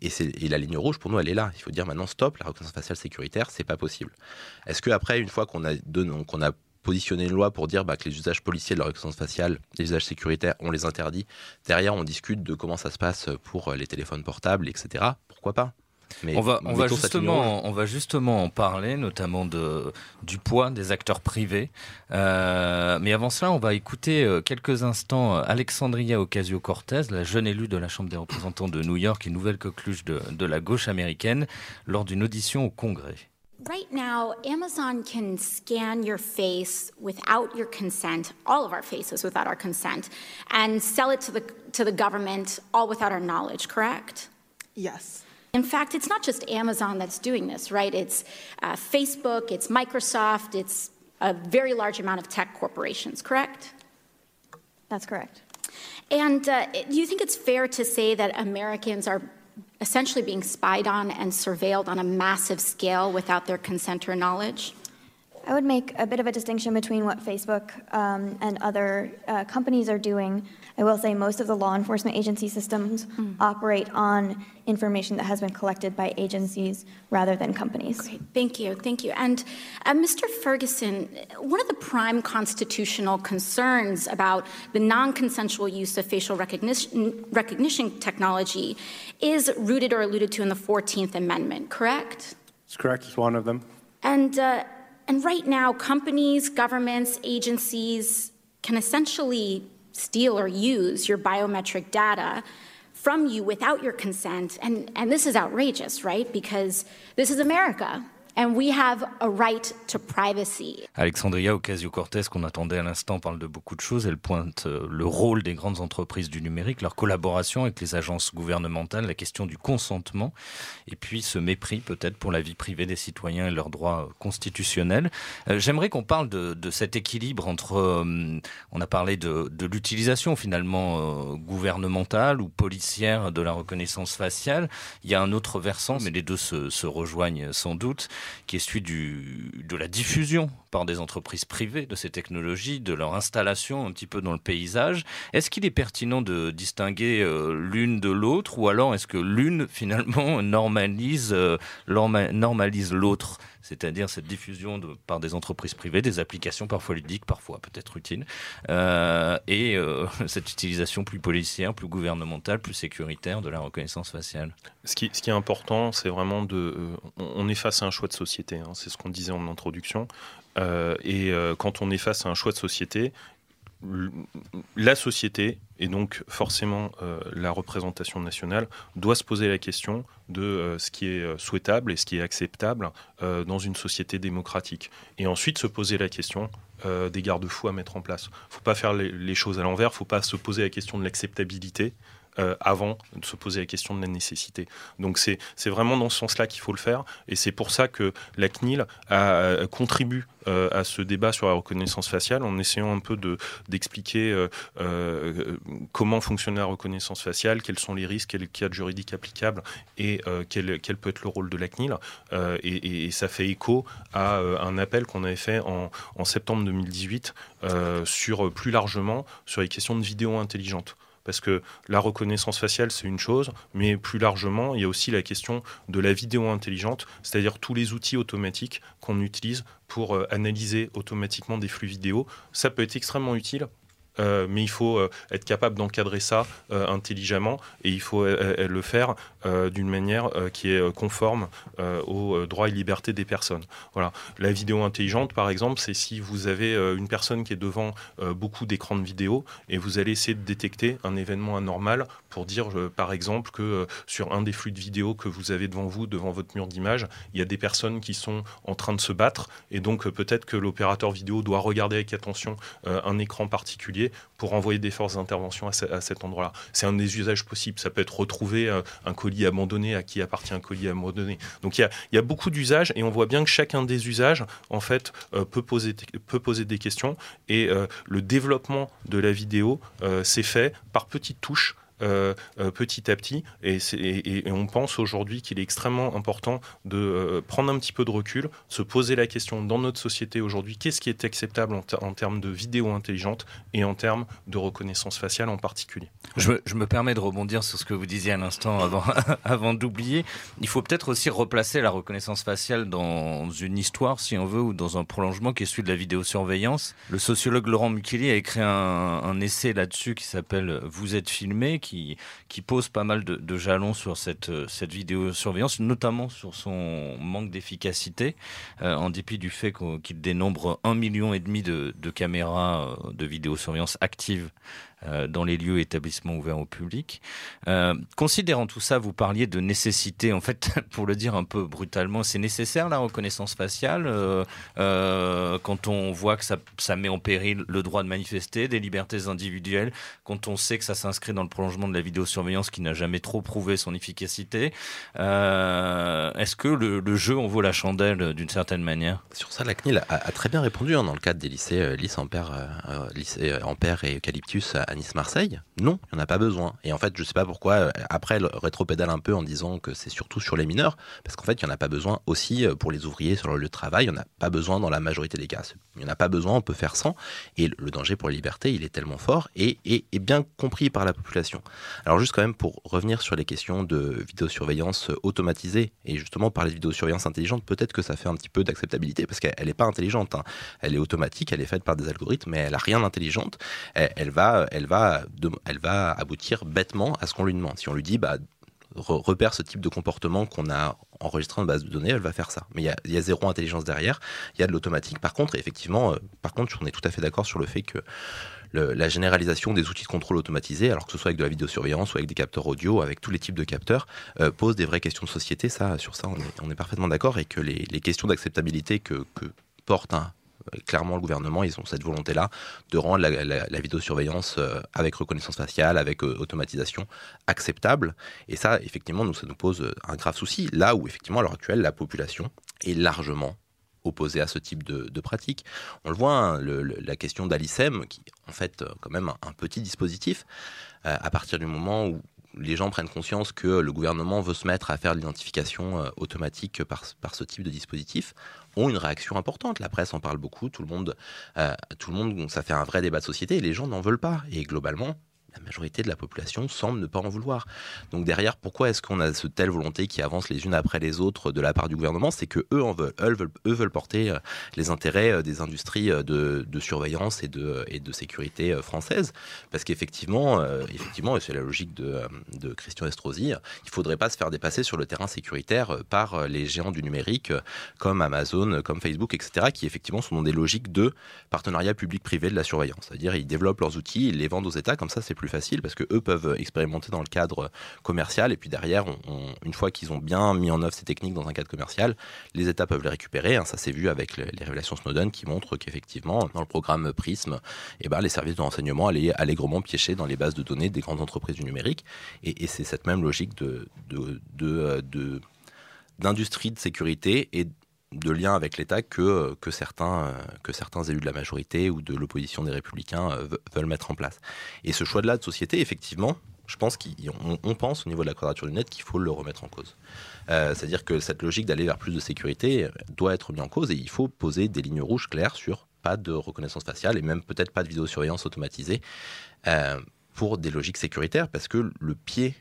la ligne rouge, pour nous, elle est là. Il faut dire maintenant, stop, la reconnaissance faciale sécuritaire, c'est pas possible. Est-ce qu'après, une fois qu'on a, qu'on a positionné une loi pour dire bah, que les usages policiers de la reconnaissance faciale, les usages sécuritaires, on les interdit. Derrière, on discute de comment ça se passe pour les téléphones portables, etc. Pourquoi pas? On va, on va justement, on va justement en parler, notamment de, du poids des acteurs privés. Euh, mais avant cela, on va écouter euh, quelques instants Alexandria Ocasio-Cortez, la jeune élue de la Chambre des représentants de New York et nouvelle coqueluche de, de la gauche américaine, lors d'une audition au Congrès. Right now, Amazon can scan your face without your consent, all of our faces without our consent, and sell it to the, to the government all without our knowledge, correct? Yes. In fact, it's not just Amazon that's doing this, right? It's uh, Facebook, it's Microsoft, it's a very large amount of tech corporations, correct? That's correct. And uh, do you think it's fair to say that Americans are essentially being spied on and surveilled on a massive scale without their consent or knowledge? I would make a bit of a distinction between what Facebook um, and other uh, companies are doing. I will say most of the law enforcement agency systems mm. operate on information that has been collected by agencies rather than companies. Great, thank you, thank you. And uh, Mr. Ferguson, one of the prime constitutional concerns about the non consensual use of facial recognition, recognition technology is rooted or alluded to in the 14th Amendment, correct? It's correct, it's one of them. And uh, and right now, companies, governments, agencies can essentially steal or use your biometric data from you without your consent. And, and this is outrageous, right? Because this is America. And we have a right to privacy. Alexandria Ocasio-Cortez, qu'on attendait à l'instant, parle de beaucoup de choses. Elle pointe euh, le rôle des grandes entreprises du numérique, leur collaboration avec les agences gouvernementales, la question du consentement, et puis ce mépris peut-être pour la vie privée des citoyens et leurs droits constitutionnels. Euh, j'aimerais qu'on parle de, cet équilibre entre, euh, on a parlé de, l'utilisation finalement gouvernementale ou policière de la reconnaissance faciale. Il y a un autre versant, mais les deux se rejoignent sans doute qui est celui du, de la diffusion par des entreprises privées de ces technologies, de leur installation un petit peu dans le paysage. Est-ce qu'il est pertinent de distinguer euh, l'une de l'autre ou alors est-ce que l'une finalement normalise, euh, normalise l'autre? C'est-à-dire cette diffusion par des entreprises privées, des applications parfois ludiques, parfois peut-être utiles, euh, et euh, cette utilisation plus policière, plus gouvernementale, plus sécuritaire de la reconnaissance faciale. Ce qui, ce qui est important, c'est vraiment de... Euh, on est face à un choix de société, hein, c'est ce qu'on disait en introduction, et quand on est face à un choix de société, la société et donc forcément euh, la représentation nationale doit se poser la question de euh, ce qui est euh, souhaitable et ce qui est acceptable dans une société démocratique. Et ensuite se poser la question des garde-fous à mettre en place. Il ne faut pas faire les, les choses à l'envers, il ne faut pas se poser la question de l'acceptabilité, euh, avant de se poser la question de la nécessité. Donc c'est vraiment dans ce sens-là qu'il faut le faire, et c'est pour ça que la CNIL a, contribue euh, à ce débat sur la reconnaissance faciale en essayant un peu d'expliquer euh, comment fonctionne la reconnaissance faciale, quels sont les risques, quel est le cadre juridique applicable et quel, quel, peut être le rôle de la CNIL. Et, et, ça fait écho à un appel qu'on avait fait en, en septembre 2018 sur plus largement sur les questions de vidéo intelligente parce que la reconnaissance faciale, c'est une chose, mais plus largement, il y a aussi la question de la vidéo intelligente, c'est-à-dire tous les outils automatiques qu'on utilise pour euh, analyser automatiquement des flux vidéo. Ça peut être extrêmement utile euh, mais il faut euh, être capable d'encadrer ça euh, intelligemment et il faut le faire d'une manière qui est conforme aux droits et libertés des personnes. Voilà. La vidéo intelligente, par exemple, c'est si vous avez une personne qui est devant beaucoup d'écrans de vidéo et vous allez essayer de détecter un événement anormal pour dire, par exemple, que sur un des flux de vidéo que vous avez devant vous, devant votre mur d'image, il y a des personnes qui sont en train de se battre et donc peut-être que l'opérateur vidéo doit regarder avec attention un écran particulier pour envoyer des forces d'intervention à, cet endroit-là. C'est un des usages possibles. Ça peut être retrouver euh, un colis abandonné à qui appartient un colis abandonné. Donc il y a, beaucoup d'usages et on voit bien que chacun des usages, en fait, euh, peut, poser, peut poser des questions. Et euh, le développement de la vidéo s'est fait par petites touches euh, euh, petit à petit. Et, on pense aujourd'hui qu'il est extrêmement important de euh, prendre un petit peu de recul, se poser la question dans notre société aujourd'hui, qu'est-ce qui est acceptable en, termes de vidéo intelligente et en termes de reconnaissance faciale en particulier. Je me, permets de rebondir sur ce que vous disiez à l'instant avant, d'oublier. Il faut peut-être aussi replacer la reconnaissance faciale dans une histoire, si on veut, ou dans un prolongement qui est celui de la vidéosurveillance. Le sociologue Laurent Mukili a écrit un essai là-dessus qui s'appelle Vous êtes filmé, qui, pose pas mal de, jalons sur cette, cette vidéosurveillance, notamment sur son manque d'efficacité, euh, en dépit du fait qu'il dénombre un million et demi de, caméras euh, de vidéosurveillance actives euh, dans les lieux établissements ouverts au public. Euh, considérant tout ça, vous parliez de nécessité, en fait, pour le dire un peu brutalement, c'est nécessaire la reconnaissance faciale euh, quand on voit que ça, ça, met en péril le droit de manifester, des libertés individuelles, quand on sait que ça s'inscrit dans le prolongement de la vidéosurveillance qui n'a jamais trop prouvé son efficacité. Est-ce que le, jeu en vaut la chandelle d'une certaine manière? Sur ça, la CNIL a, très bien répondu hein, dans le cadre des lycées Lys, Ampère, lycée Ampère et Eucalyptus Nice-Marseille. Non, il n'y en a pas besoin. Et en fait, je ne sais pas pourquoi, après, elle rétropédale un peu en disant que c'est surtout sur les mineurs, parce qu'en fait, il n'y en a pas besoin aussi pour les ouvriers sur le lieu de travail, il n'y en a pas besoin dans la majorité des cas. Il n'y en a pas besoin, on peut faire sans. Et le danger pour la liberté, il est tellement fort et, est bien compris par la population. Alors juste quand même pour revenir sur les questions de vidéosurveillance automatisée, et justement parler de vidéosurveillance intelligente, peut-être que ça fait un petit peu d'acceptabilité, parce qu'elle n'est pas intelligente. Hein. Elle est automatique, elle est faite par des algorithmes, mais elle n'a rien d'intelligente. Elle, va, va, elle va aboutir bêtement à ce qu'on lui demande. Si on lui dit, bah, repère ce type de comportement qu'on a enregistré en base de données, elle va faire ça. Mais il y a, zéro intelligence derrière, il y a de l'automatique. Par contre, effectivement, euh, par contre, on est tout à fait d'accord sur le fait que la généralisation des outils de contrôle automatisés, alors que ce soit avec de la vidéosurveillance ou avec des capteurs audio, avec tous les types de capteurs, euh, pose des vraies questions de société. Ça, sur ça, on est, parfaitement d'accord et que les, questions d'acceptabilité que, que porte un, clairement, le gouvernement, ils ont cette volonté-là de rendre la, vidéosurveillance euh, avec reconnaissance faciale, avec euh, automatisation, acceptable. Et ça, effectivement, nous, ça nous pose euh, un grave souci. Là où, effectivement, à l'heure actuelle, la population est largement opposée à ce type de, pratique. On le voit, hein, la question d'Alicem, qui en fait quand même un, petit dispositif, à partir du moment où les gens prennent conscience que le gouvernement veut se mettre à faire l'identification automatique par, par, ce type de dispositif, ont une réaction importante. La presse en parle beaucoup, tout le monde, euh, tout le monde, ça fait un vrai débat de société et les gens n'en veulent pas. Et globalement, la majorité de la population semble ne pas en vouloir. Donc derrière, pourquoi est-ce qu'on a cette telle volonté qui avance les unes après les autres de la part du gouvernement? C'est que eux en veulent, eux veulent, porter euh, les intérêts euh, des industries euh, de, surveillance et de, sécurité françaises. Parce qu'effectivement, effectivement, et c'est la logique de, de Christian Estrosi, il ne faudrait pas se faire dépasser sur le terrain sécuritaire par les géants du numérique comme Amazon, comme Facebook, etc., qui effectivement sont dans des logiques de partenariat public-privé de la surveillance. C'est-à-dire ils développent leurs outils, ils les vendent aux États, comme ça c'est plus facile parce que eux peuvent expérimenter dans le cadre commercial et puis derrière, une fois qu'ils ont bien mis en œuvre ces techniques dans un cadre commercial, les États peuvent les récupérer. Hein. ça s'est vu avec les, révélations Snowden qui montrent qu'effectivement, dans le programme Prism, eh ben, les services de renseignement allaient allègrement piocher dans les bases de données des grandes entreprises du numérique. Et, c'est cette même logique de, de, de d'industrie de sécurité et de lien avec l'État que, que, certains, que certains élus de la majorité ou de l'opposition des républicains euh, veulent mettre en place. Et ce choix-là de société, effectivement, je pense qu'on pense au niveau de la quadrature du net qu'il faut le remettre en cause. Euh, c'est-à-dire que cette logique d'aller vers plus de sécurité euh, doit être mise en cause et il faut poser des lignes rouges claires sur pas de reconnaissance faciale et même peut-être pas de vidéosurveillance automatisée pour des logiques sécuritaires parce que le pied,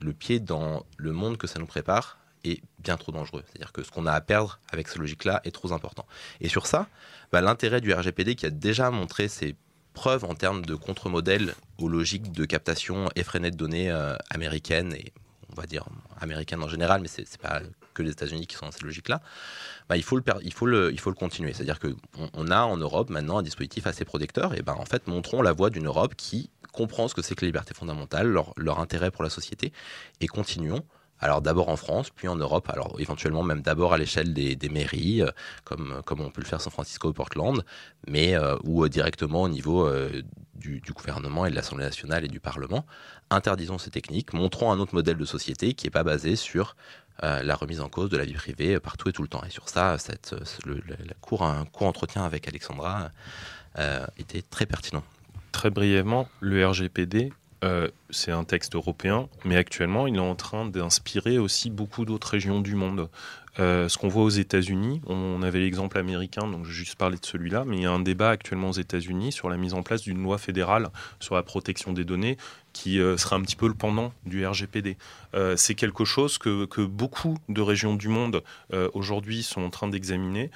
le pied dans le monde que ça nous prépare, est bien trop dangereux. C'est-à-dire que ce qu'on a à perdre avec cette logique-là est trop important. Et sur ça, bah, l'intérêt du RGPD qui a déjà montré ses preuves en termes de contre-modèle aux logiques de captation effrénée de données euh, américaines et on va dire américaines en général, mais c'est pas que les États-Unis qui sont dans cette logique-là, bah, il, faut le, il, il faut le continuer. C'est-à-dire qu'on on a en Europe maintenant un dispositif assez protecteur, et ben en fait, montrons la voie d'une Europe qui comprend ce que c'est que les libertés fondamentales, leur intérêt pour la société, et continuons alors d'abord en France, puis en Europe, alors éventuellement même d'abord à l'échelle des, mairies, euh, comme, comme on peut le faire San Francisco ou Portland, mais euh, ou euh, directement au niveau du, gouvernement et de l'Assemblée nationale et du Parlement. Interdisons ces techniques, montrons un autre modèle de société qui n'est pas basé sur la remise en cause de la vie privée partout et tout le temps. Et sur ça, cette, le, la cour, un court entretien avec Alexandra était très pertinent. Très brièvement, le RGPD euh, c'est un texte européen, mais actuellement, il est en train d'inspirer aussi beaucoup d'autres régions du monde. Euh, ce qu'on voit aux États-Unis, on avait l'exemple américain, donc je vais juste parler de celui-là, mais il y a un débat actuellement aux États-Unis sur la mise en place d'une loi fédérale sur la protection des données qui euh, sera un petit peu le pendant du RGPD. C'est quelque chose que, beaucoup de régions du monde aujourd'hui sont en train d'examiner.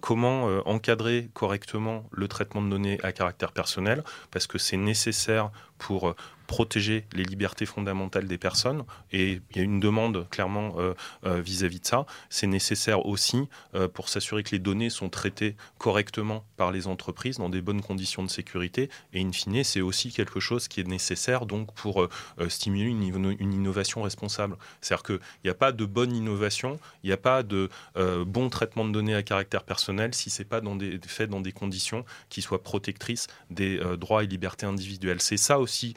comment encadrer correctement le traitement de données à caractère personnel, parce que c'est nécessaire pour protéger les libertés fondamentales des personnes, et il y a une demande clairement vis-à-vis -vis de ça. C'est nécessaire aussi pour s'assurer que les données sont traitées correctement par les entreprises dans des bonnes conditions de sécurité, et in fine, c'est aussi quelque chose qui est nécessaire donc pour euh, euh, stimuler une, innovation responsable. C'est-à-dire qu'il n'y a pas de bonne innovation, il n'y a pas de euh, bon traitement de données à caractère personnel si c'est pas fait dans des conditions qui soient protectrices des droits et libertés individuelles. C'est ça aussi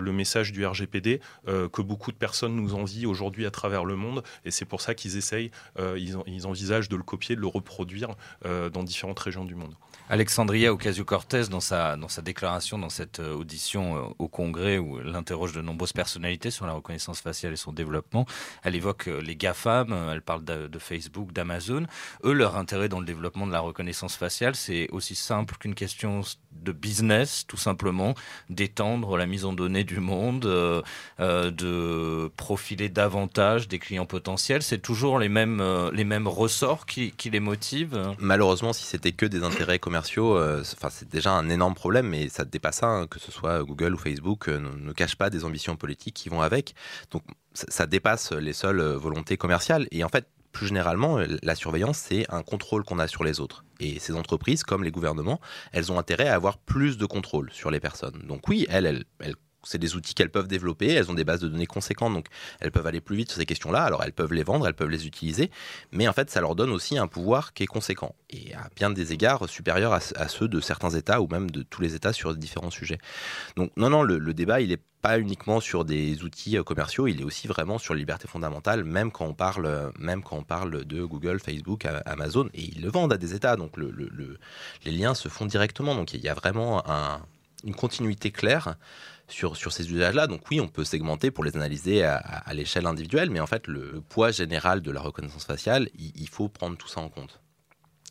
le message du RGPD que beaucoup de personnes nous envient aujourd'hui à travers le monde. Et c'est pour ça qu'ils essayent, ils, envisagent de le copier, de le reproduire dans différentes régions du monde. Alexandria Ocasio-Cortez, dans sa, dans sa déclaration, dans cette audition au Congrès, où elle interroge de nombreuses personnalités sur la reconnaissance faciale et son développement, elle évoque les GAFAM, elle parle de Facebook, d'Amazon. Eux, leur intérêt dans le développement de la reconnaissance faciale, c'est aussi simple qu'une question de business, tout simplement, d'étendre la mise en données du monde, euh, euh, de profiler davantage des clients potentiels. C'est toujours les mêmes, euh, les mêmes ressorts qui, les motivent Malheureusement, si c'était que des intérêts commerciaux, enfin, c'est déjà un énorme problème, mais ça dépasse ça, que ce soit Google ou Facebook, ne, ne cache pas des ambitions politiques qui vont avec. Donc ça dépasse les seules volontés commerciales. Et en fait, plus généralement, la surveillance, c'est un contrôle qu'on a sur les autres. Et ces entreprises, comme les gouvernements, elles ont intérêt à avoir plus de contrôle sur les personnes. Donc oui, elles, elles, c'est des outils qu'elles peuvent développer, elles ont des bases de données conséquentes, donc elles peuvent aller plus vite sur ces questions-là, alors elles peuvent les vendre, elles peuvent les utiliser, mais en fait ça leur donne aussi un pouvoir qui est conséquent, et à bien des égards supérieur à, ceux de certains États ou même de tous les États sur différents sujets. Donc non, non, le, débat, il n'est pas uniquement sur des outils euh, commerciaux, il est aussi vraiment sur les libertés fondamentales, même quand on parle, même quand on parle de Google, Facebook, Amazon, et ils le vendent à des États, donc le, les liens se font directement, donc il y a vraiment une continuité claire sur, ces usages-là. Donc oui, on peut segmenter pour les analyser à, l'échelle individuelle, mais en fait, le poids général de la reconnaissance faciale, il, faut prendre tout ça en compte.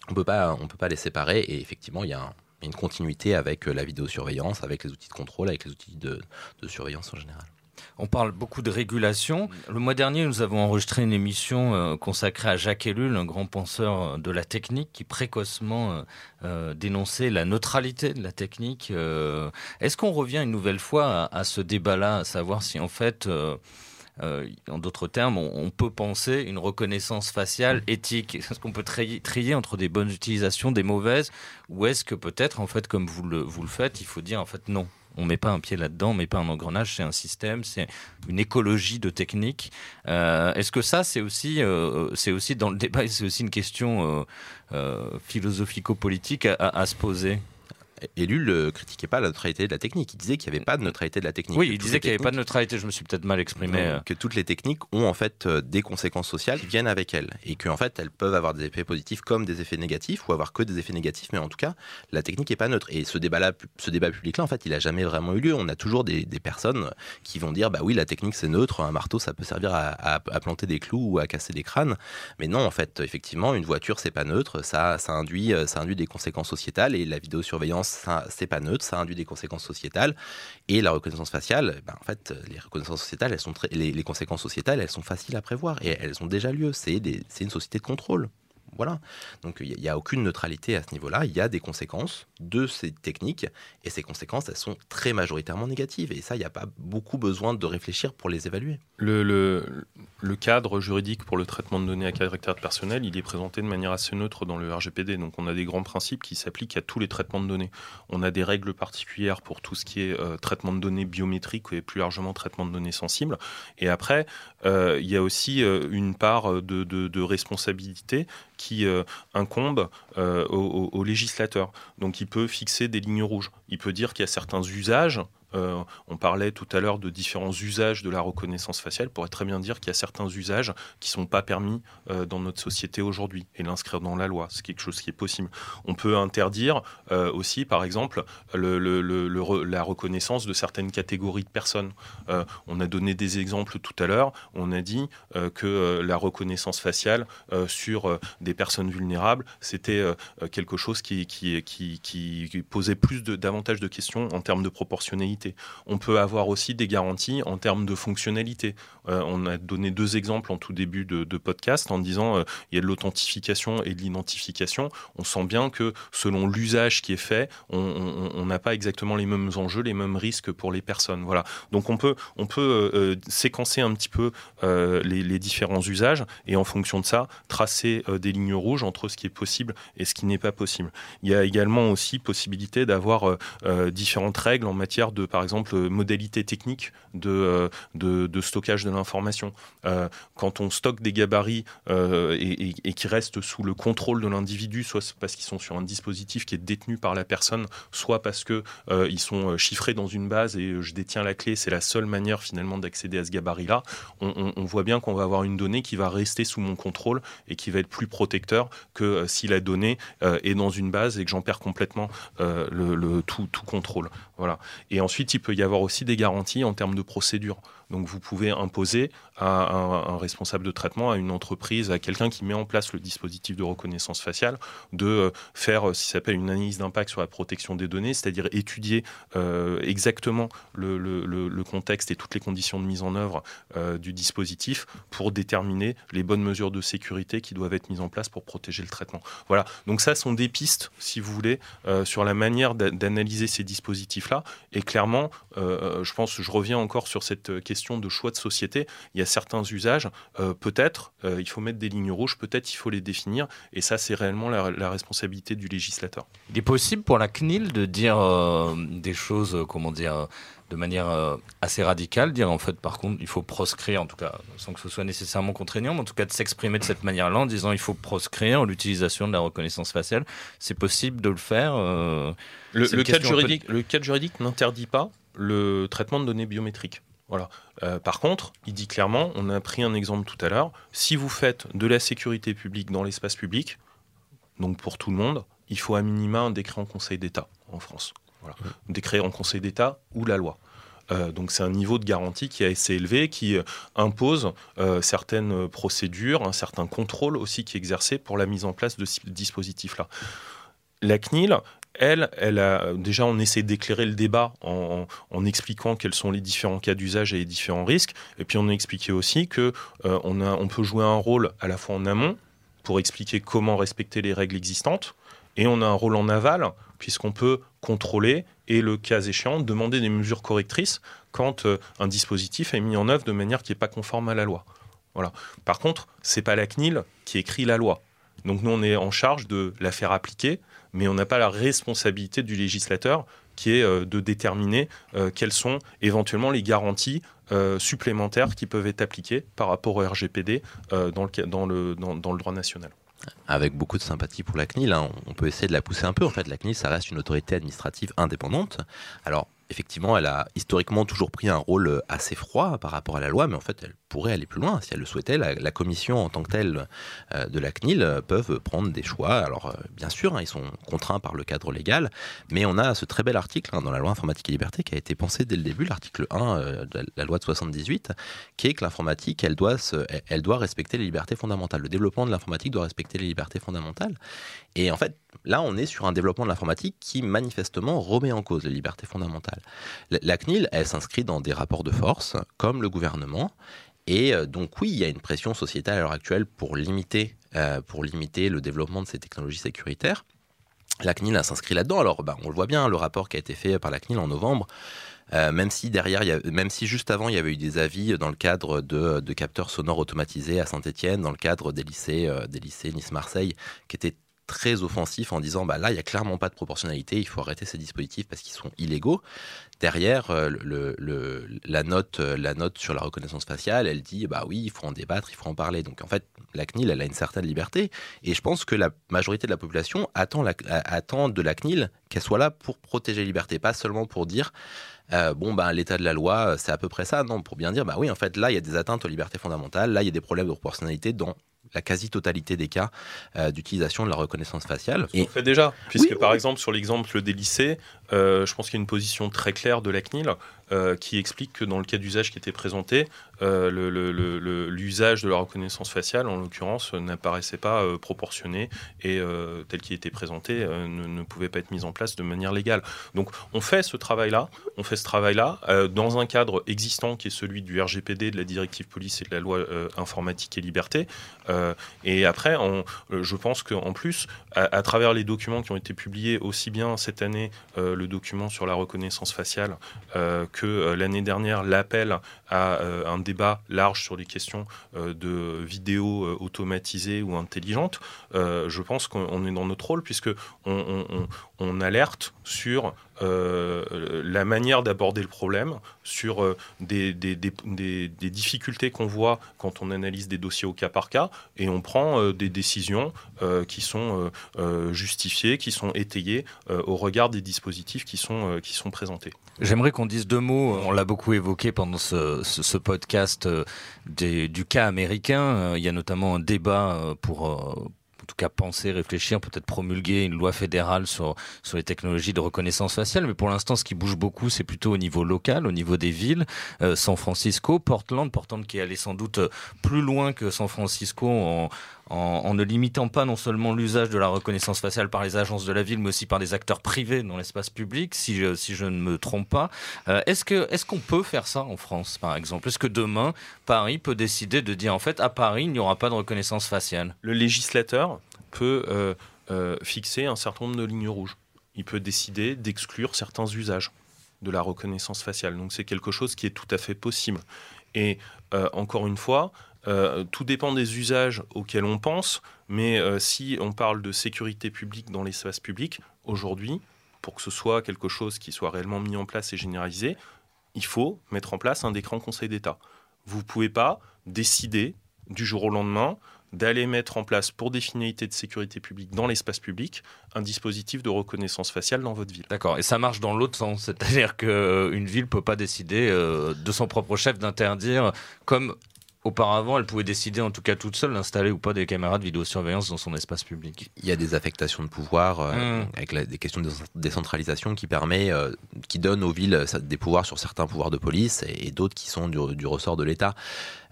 On peut pas, peut pas les séparer, et effectivement, il y a une continuité avec la vidéosurveillance, avec les outils de contrôle, avec les outils de surveillance en général. On parle beaucoup de régulation. Le mois dernier, nous avons enregistré une émission euh, consacrée à Jacques Ellul, un grand penseur euh, de la technique, qui précocement euh, dénonçait la neutralité de la technique. Est-ce qu'on revient une nouvelle fois à, ce débat-là, à savoir si en fait... en d'autres termes, on, peut penser une reconnaissance faciale éthique? Est-ce qu'on peut trier, entre des bonnes utilisations, des mauvaises, ou est-ce que peut-être, en fait, comme vous le, vous le faites, il faut dire en fait non? On met pas un pied là-dedans, on met pas un engrenage, c'est un système, c'est une écologie de technique. Euh, est-ce que ça, c'est aussi, euh, aussi dans le débat, c'est aussi une question euh, philosophico-politique à, se poser? Élu ne critiquait pas la neutralité de la technique. Il disait qu'il n'y avait pas de neutralité de la technique. Oui, il disait qu'il n'y avait pas de neutralité. Je me suis peut-être mal exprimé. Euh. Que toutes les techniques ont en fait euh, des conséquences sociales qui viennent avec elles et qu'en fait elles peuvent avoir des effets positifs comme des effets négatifs ou avoir que des effets négatifs. Mais en tout cas, la technique n'est pas neutre. Et ce débat-là, ce débat public-là, en fait, il a jamais vraiment eu lieu. On a toujours des, personnes qui vont dire, bah oui, la technique c'est neutre. Un marteau, ça peut servir à, planter des clous ou à casser des crânes. Mais non, en fait, effectivement, une voiture c'est pas neutre. Ça, ça induit, euh, ça induit des conséquences sociétales et la vidéosurveillance c'est pas neutre, ça induit des conséquences sociétales. Et la reconnaissance faciale, ben, en fait, les conséquences sociétales, elles sont faciles à prévoir et elles ont déjà lieu. C'est une société de contrôle. Voilà. Donc il n'y a, aucune neutralité à ce niveau-là. Il y a des conséquences de ces techniques et ces conséquences, elles sont très majoritairement négatives. Et ça, il n'y a pas beaucoup besoin de réfléchir pour les évaluer. Le, le, cadre juridique pour le traitement de données à caractère personnel, il est présenté de manière assez neutre dans le RGPD. Donc on a des grands principes qui s'appliquent à tous les traitements de données. On a des règles particulières pour tout ce qui est euh, traitement de données biométriques et plus largement traitement de données sensibles. Et après, euh, il y a aussi euh, une part de, de responsabilité qui euh, incombe euh, au, législateur. Donc il peut fixer des lignes rouges. Il peut dire qu'il y a certains usages euh, on parlait tout à l'heure de différents usages de la reconnaissance faciale. On pourrait très bien dire qu'il y a certains usages qui ne sont pas permis euh, dans notre société aujourd'hui et l'inscrire dans la loi. C'est quelque chose qui est possible. On peut interdire euh, aussi, par exemple, la reconnaissance de certaines catégories de personnes. on a donné des exemples tout à l'heure. On a dit que la reconnaissance faciale sur des personnes vulnérables, c'était quelque chose qui, posait plus davantage de questions en termes de proportionnalité on peut avoir aussi des garanties en termes de fonctionnalité. Euh, on a donné deux exemples en tout début de, podcast en disant euh, il y a de l'authentification et de l'identification. On sent bien que selon l'usage qui est fait, on n'a pas exactement les mêmes enjeux, les mêmes risques pour les personnes. Voilà. Donc on peut, on peut euh, séquencer un petit peu les, différents usages et en fonction de ça, tracer des lignes rouges entre ce qui est possible et ce qui n'est pas possible. Il y a également aussi possibilité d'avoir différentes règles en matière de par exemple, modalités techniques de, de, stockage de l'information. quand on stocke des gabarits et, et, qui restent sous le contrôle de l'individu, soit parce qu'ils sont sur un dispositif qui est détenu par la personne, soit parce qu'ils sont chiffrés dans une base et je détiens la clé, c'est la seule manière finalement d'accéder à ce gabarit-là, on, on voit bien qu'on va avoir une donnée qui va rester sous mon contrôle et qui va être plus protecteur que si la donnée est dans une base et que j'en perds complètement euh, le, tout contrôle. Voilà. Et ensuite, il peut y avoir aussi des garanties en termes de procédure. Donc vous pouvez imposer à un, responsable de traitement, à une entreprise, à quelqu'un qui met en place le dispositif de reconnaissance faciale, de euh, faire euh, ce qui s'appelle une analyse d'impact sur la protection des données, c'est-à-dire étudier euh, exactement le, contexte et toutes les conditions de mise en œuvre du dispositif pour déterminer les bonnes mesures de sécurité qui doivent être mises en place pour protéger le traitement. Voilà, donc ça sont des pistes, si vous voulez, sur la manière d'analyser ces dispositifs-là. Et clairement, je pense, je reviens encore sur cette question de choix de société. Il y a certains usages, euh, peut-être euh, il faut mettre des lignes rouges, peut-être il faut les définir, et ça c'est réellement la, responsabilité du législateur. Il est possible pour la CNIL de dire euh, des choses, comment dire, de manière assez radicale, dire en fait par contre il faut proscrire, en tout cas sans que ce soit nécessairement contraignant, mais en tout cas de s'exprimer de cette manière-là en disant il faut proscrire l'utilisation de la reconnaissance faciale. C'est possible de le faire le, le, cadre juridique, le cadre juridique n'interdit pas le traitement de données biométriques. Voilà. Euh, par contre, il dit clairement, on a pris un exemple tout à l'heure, si vous faites de la sécurité publique dans l'espace public, donc pour tout le monde, il faut à minima un décret en Conseil d'État en France. Voilà. Décret en Conseil d'État ou la loi. Euh, donc c'est un niveau de garantie qui est assez élevé, qui euh, impose certaines procédures, un certain contrôle aussi qui est exercé pour la mise en place de ce dispositif-là. La CNIL, elle, a déjà on essaie d'éclairer le débat en, expliquant quels sont les différents cas d'usage et les différents risques. Et puis on a expliqué aussi que euh, on peut jouer un rôle à la fois en amont pour expliquer comment respecter les règles existantes, et on a un rôle en aval puisqu'on peut contrôler et le cas échéant demander des mesures correctrices quand euh, un dispositif est mis en œuvre de manière qui n'est pas conforme à la loi. Voilà. Par contre, c'est pas la CNIL qui écrit la loi. Donc nous, on est en charge de la faire appliquer mais on n'a pas la responsabilité du législateur qui est euh, de déterminer euh, quelles sont éventuellement les garanties euh, supplémentaires qui peuvent être appliquées par rapport au RGPD dans le, dans, le, dans, le droit national avec beaucoup de sympathie pour la CNIL. Hein. On peut essayer de la pousser un peu. En fait, la CNIL, ça reste une autorité administrative indépendante. Alors, effectivement, elle a historiquement toujours pris un rôle assez froid par rapport à la loi, mais en fait, elle pourrait aller plus loin si elle le souhaitait. La, commission en tant que telle euh, de la CNIL euh, peuvent prendre des choix. Alors, bien sûr, hein, ils sont contraints par le cadre légal, mais on a ce très bel article hein, dans la loi informatique et liberté qui a été pensé dès le début, l'article 1 de la loi de 78, qui est que l'informatique, elle doit, elle doit respecter les libertés fondamentales. Le développement de l'informatique doit respecter les libertés fondamentales. Et en fait, là, on est sur un développement de l'informatique qui manifestement remet en cause les libertés fondamentales. La CNIL, elle s'inscrit dans des rapports de force, comme le gouvernement. Et euh, donc oui, il y a une pression sociétale à l'heure actuelle pour limiter, euh, pour limiter le développement de ces technologies sécuritaires. La CNIL s'inscrit là-dedans. Alors, bah, on le voit bien, le rapport qui a été fait par la CNIL en novembre, euh, même si derrière, même si juste avant, il y avait eu des avis dans le cadre de, capteurs sonores automatisés à Saint-Etienne, dans le cadre des lycées, des lycées Nice-Marseille, qui étaient très offensif en disant bah là il y a clairement pas de proportionnalité, il faut arrêter ces dispositifs parce qu'ils sont illégaux. Derrière euh, la note euh, la note sur la reconnaissance faciale, elle dit bah oui il faut en débattre, il faut en parler. Donc en fait la CNIL elle a une certaine liberté et je pense que la majorité de la population attend, la, attend de la CNIL qu'elle soit là pour protéger les libertés, pas seulement pour dire euh, bon, ben, l'état de la loi, c'est à peu près ça. Non, pour bien dire, bah oui, en fait, là, il y a des atteintes aux libertés fondamentales. Là, il y a des problèmes de proportionnalité dans la quasi-totalité des cas euh, d'utilisation de la reconnaissance faciale. Et... On fait déjà, puisque par exemple sur l'exemple des lycées, euh, je pense qu'il y a une position très claire de la CNIL euh, qui explique que dans le cas d'usage qui était présenté, euh, l'usage de la reconnaissance faciale, en l'occurrence, n'apparaissait pas euh, proportionné et tel qu'il était présenté ne, pouvait pas être mis en place de manière légale. Donc on fait ce travail-là, on fait ce travail-là dans un cadre existant qui est celui du RGPD, de la directive police et de la loi informatique et liberté. et après, je pense qu'en plus, à, travers les documents qui ont été publiés aussi bien cette année, le document sur la reconnaissance faciale que euh, l'année dernière, l'appel à euh, un débat large sur les questions euh, de vidéos automatisées ou intelligentes, je pense qu'on est dans notre rôle puisque on, alerte sur la manière d'aborder le problème, sur des, des, difficultés qu'on voit quand on analyse des dossiers au cas par cas, et on prend des décisions qui sont justifiées, qui sont étayées au regard des dispositifs qui sont, qui sont présentés. J'aimerais qu'on dise deux mots, on l'a beaucoup évoqué pendant ce, podcast du cas américain. Il y a notamment un débat pour tout cas penser, réfléchir, peut-être promulguer une loi fédérale sur, sur les technologies de reconnaissance faciale. Mais pour l'instant, ce qui bouge beaucoup, c'est plutôt au niveau local, au niveau des villes. Euh, San Francisco, Portland, Portland qui est allé sans doute plus loin que San Francisco en, en, ne limitant pas non seulement l'usage de la reconnaissance faciale par les agences de la ville, mais aussi par des acteurs privés dans l'espace public, si je, si je ne me trompe pas. Euh, est-ce que est-ce qu'on peut faire ça en France, par exemple? Est-ce que demain, Paris peut décider de dire en fait à Paris, il n'y aura pas de reconnaissance faciale? Le législateur peut euh, euh, fixer un certain nombre de lignes rouges. Il peut décider d'exclure certains usages de la reconnaissance faciale. Donc c'est quelque chose qui est tout à fait possible. Et euh, encore une fois, tout dépend des usages auxquels on pense, mais si on parle de sécurité publique dans l'espace public, aujourd'hui, pour que ce soit quelque chose qui soit réellement mis en place et généralisé, il faut mettre en place un décret en Conseil d'État. Vous ne pouvez pas décider du jour au lendemain d'aller mettre en place pour des finalités de sécurité publique dans l'espace public un dispositif de reconnaissance faciale dans votre ville. D'accord, et ça marche dans l'autre sens, c'est-à-dire qu'une ville ne peut pas décider euh, de son propre chef d'interdire, comme Auparavant, elle pouvait décider, en tout cas toute seule, d'installer ou pas des caméras de vidéosurveillance dans son espace public. Il y a des affectations de pouvoir euh, mmh. avec des questions de décentralisation qui permet, euh, qui donnent aux villes des pouvoirs sur certains pouvoirs de police et, d'autres qui sont du, ressort de l'État.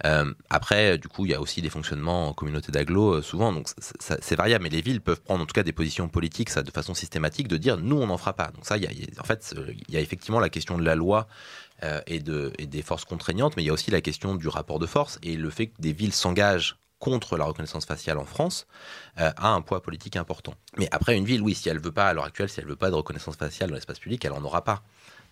Euh, après, du coup, il y a aussi des fonctionnements en communauté d'agglo souvent, donc c'est variable. Mais les villes peuvent prendre en tout cas des positions politiques, ça, de façon systématique, de dire nous on n'en fera pas. Donc ça, il y a, en fait, il y a effectivement la question de la loi euh, et, de, et des forces contraignantes, mais il y a aussi la question du rapport de force et le fait que des villes s'engagent contre la reconnaissance faciale en France euh, a un poids politique important. Mais après, une ville, oui, si elle veut pas, à l'heure actuelle, si elle veut pas de reconnaissance faciale dans l'espace public, elle en aura pas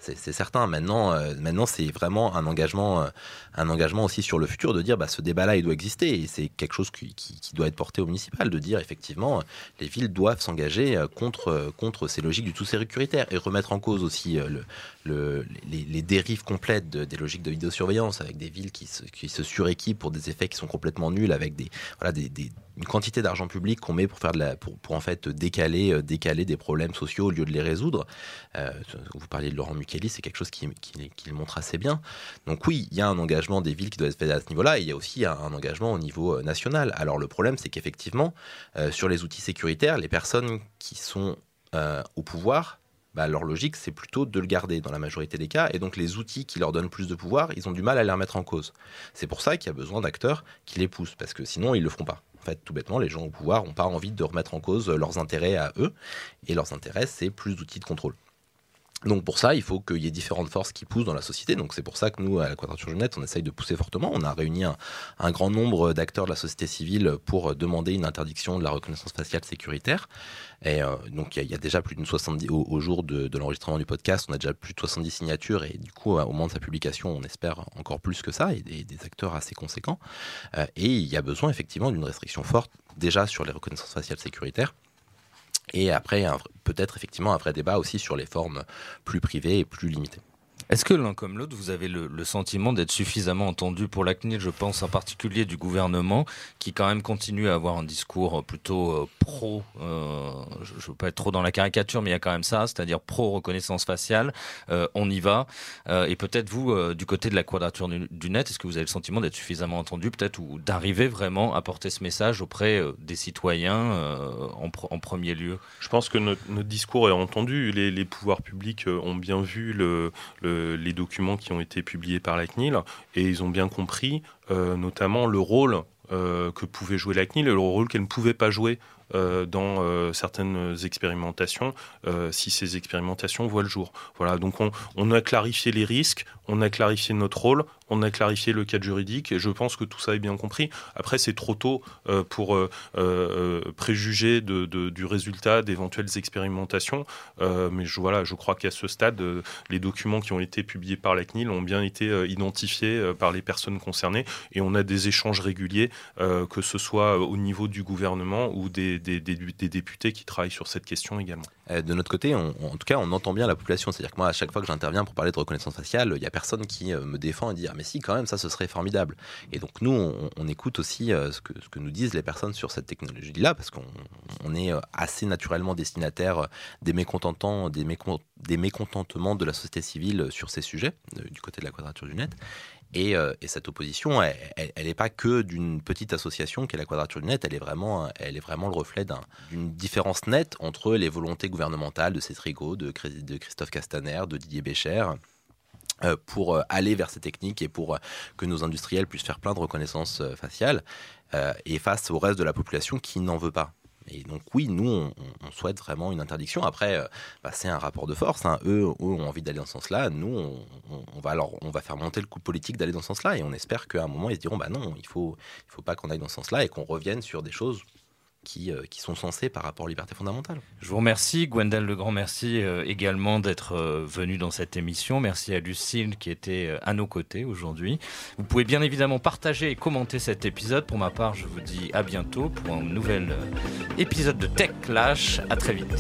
c'est certain. Maintenant, euh, maintenant c'est vraiment un engagement, euh, un engagement aussi sur le futur de dire bah, ce débat-là, il doit exister. Et c'est quelque chose qui, doit être porté au municipal, de dire effectivement, les villes doivent s'engager euh, contre, contre ces logiques du tout sécuritaire et remettre en cause aussi le, les, dérives complètes des logiques de vidéosurveillance avec des villes qui se, qui se suréquipent pour des effets qui sont complètement nuls, avec des, voilà, des, une quantité d'argent public qu'on met pour faire pour, en fait décaler, euh, décaler des problèmes sociaux au lieu de les résoudre. Euh, vous parliez de Laurent Mukeli, c'est quelque chose qui, le montre assez bien. Donc oui, il y a un engagement des villes qui doit être fait à ce niveau-là, et il y a aussi un, engagement au niveau euh, national. Alors le problème, c'est qu'effectivement, sur les outils sécuritaires, les personnes qui sont au pouvoir bah, leur logique, c'est plutôt de le garder dans la majorité des cas. Et donc, les outils qui leur donnent plus de pouvoir, ils ont du mal à les remettre en cause. C'est pour ça qu'il y a besoin d'acteurs qui les poussent, parce que sinon, ils ne le feront pas. En fait, tout bêtement, les gens au pouvoir n'ont pas envie de remettre en cause leurs intérêts à eux. Et leurs intérêts, c'est plus d'outils de contrôle. Donc pour ça, il faut qu'il y ait différentes forces qui poussent dans la société. Donc c'est pour ça que nous, à la Quadrature Jeunette, on essaye de pousser fortement. On a réuni un, grand nombre d'acteurs de la société civile pour demander une interdiction de la reconnaissance faciale sécuritaire. Et euh, donc il y, a déjà plus d'une 70 au, jour de, l'enregistrement du podcast, on a déjà plus de 70 signatures et du coup au moment de sa publication, on espère encore plus que ça et des, acteurs assez conséquents. Euh, et il y a besoin effectivement d'une restriction forte déjà sur les reconnaissances faciales sécuritaires et après, peut-être effectivement un vrai débat aussi sur les formes plus privées et plus limitées. Est-ce que l'un comme l'autre, vous avez le, sentiment d'être suffisamment entendu pour la CNIL? Je pense en particulier du gouvernement, qui quand même continue à avoir un discours plutôt euh, pro, euh, je ne veux pas être trop dans la caricature, mais il y a quand même ça, c'est-à-dire pro-reconnaissance faciale, euh, on y va. et peut-être vous, du côté de la quadrature du, net, est-ce que vous avez le sentiment d'être suffisamment entendu, peut-être, ou d'arriver vraiment à porter ce message auprès des citoyens en, premier lieu? Je pense que notre, discours est entendu. Les pouvoirs publics ont bien vu le les documents qui ont été publiés par la CNIL et ils ont bien compris euh, notamment le rôle euh, que pouvait jouer la CNIL et le rôle qu'elle ne pouvait pas jouer euh, dans certaines expérimentations si ces expérimentations voient le jour. Voilà, donc on, on, a clarifié les risques, on a clarifié notre rôle, on a clarifié le cadre juridique et je pense que tout ça est bien compris. Après, c'est trop tôt euh, pour euh, euh, préjuger du résultat d'éventuelles expérimentations. mais je, voilà, je crois qu'à ce stade, les documents qui ont été publiés par la CNIL ont bien été identifiés par les personnes concernées et on a des échanges réguliers, que ce soit au niveau du gouvernement ou des, députés qui travaillent sur cette question également. De notre côté, en tout cas, on entend bien la population. C'est-à-dire que moi, à chaque fois que j'interviens pour parler de reconnaissance faciale, il n'y a personne qui me défend et dit ah, mais si, quand même, ça, ce serait formidable. Et donc, nous, on, écoute aussi ce, que, ce, que, nous disent les personnes sur cette technologie-là, parce qu'on est assez naturellement destinataire des mécontentants, des, des mécontentements de la société civile sur ces sujets, du côté de la quadrature du net. Euh, et, cette opposition, elle n'est pas que d'une petite association qui est la Quadrature du Net, elle est vraiment, elle est vraiment le reflet d'une différence nette entre les volontés gouvernementales de Cétrigo, de, de Christophe Castaner, de Didier Bécher, euh, pour euh, aller vers ces techniques et pour que nos industriels puissent faire plein de reconnaissance faciale, et face au reste de la population qui n'en veut pas. Et donc oui, nous, on, souhaite vraiment une interdiction. Après, euh, bah, c'est un rapport de force. Hein. Eux, ont envie d'aller dans ce sens-là. Nous, on, va alors, on va faire monter le coup politique d'aller dans ce sens-là. Et on espère qu'à un moment, ils se diront, bah non, il faut, il faut pas qu'on aille dans ce sens-là et qu'on revienne sur des choses qui, euh, qui, sont censés par rapport aux libertés fondamentales. Je vous remercie, Gwendal Legrand, merci euh, également d'être euh, venu dans cette émission. Merci à Lucille qui était à nos côtés aujourd'hui. Vous pouvez bien évidemment partager et commenter cet épisode. Pour ma part, je vous dis à bientôt pour un nouvel épisode de Tech Clash. À très vite.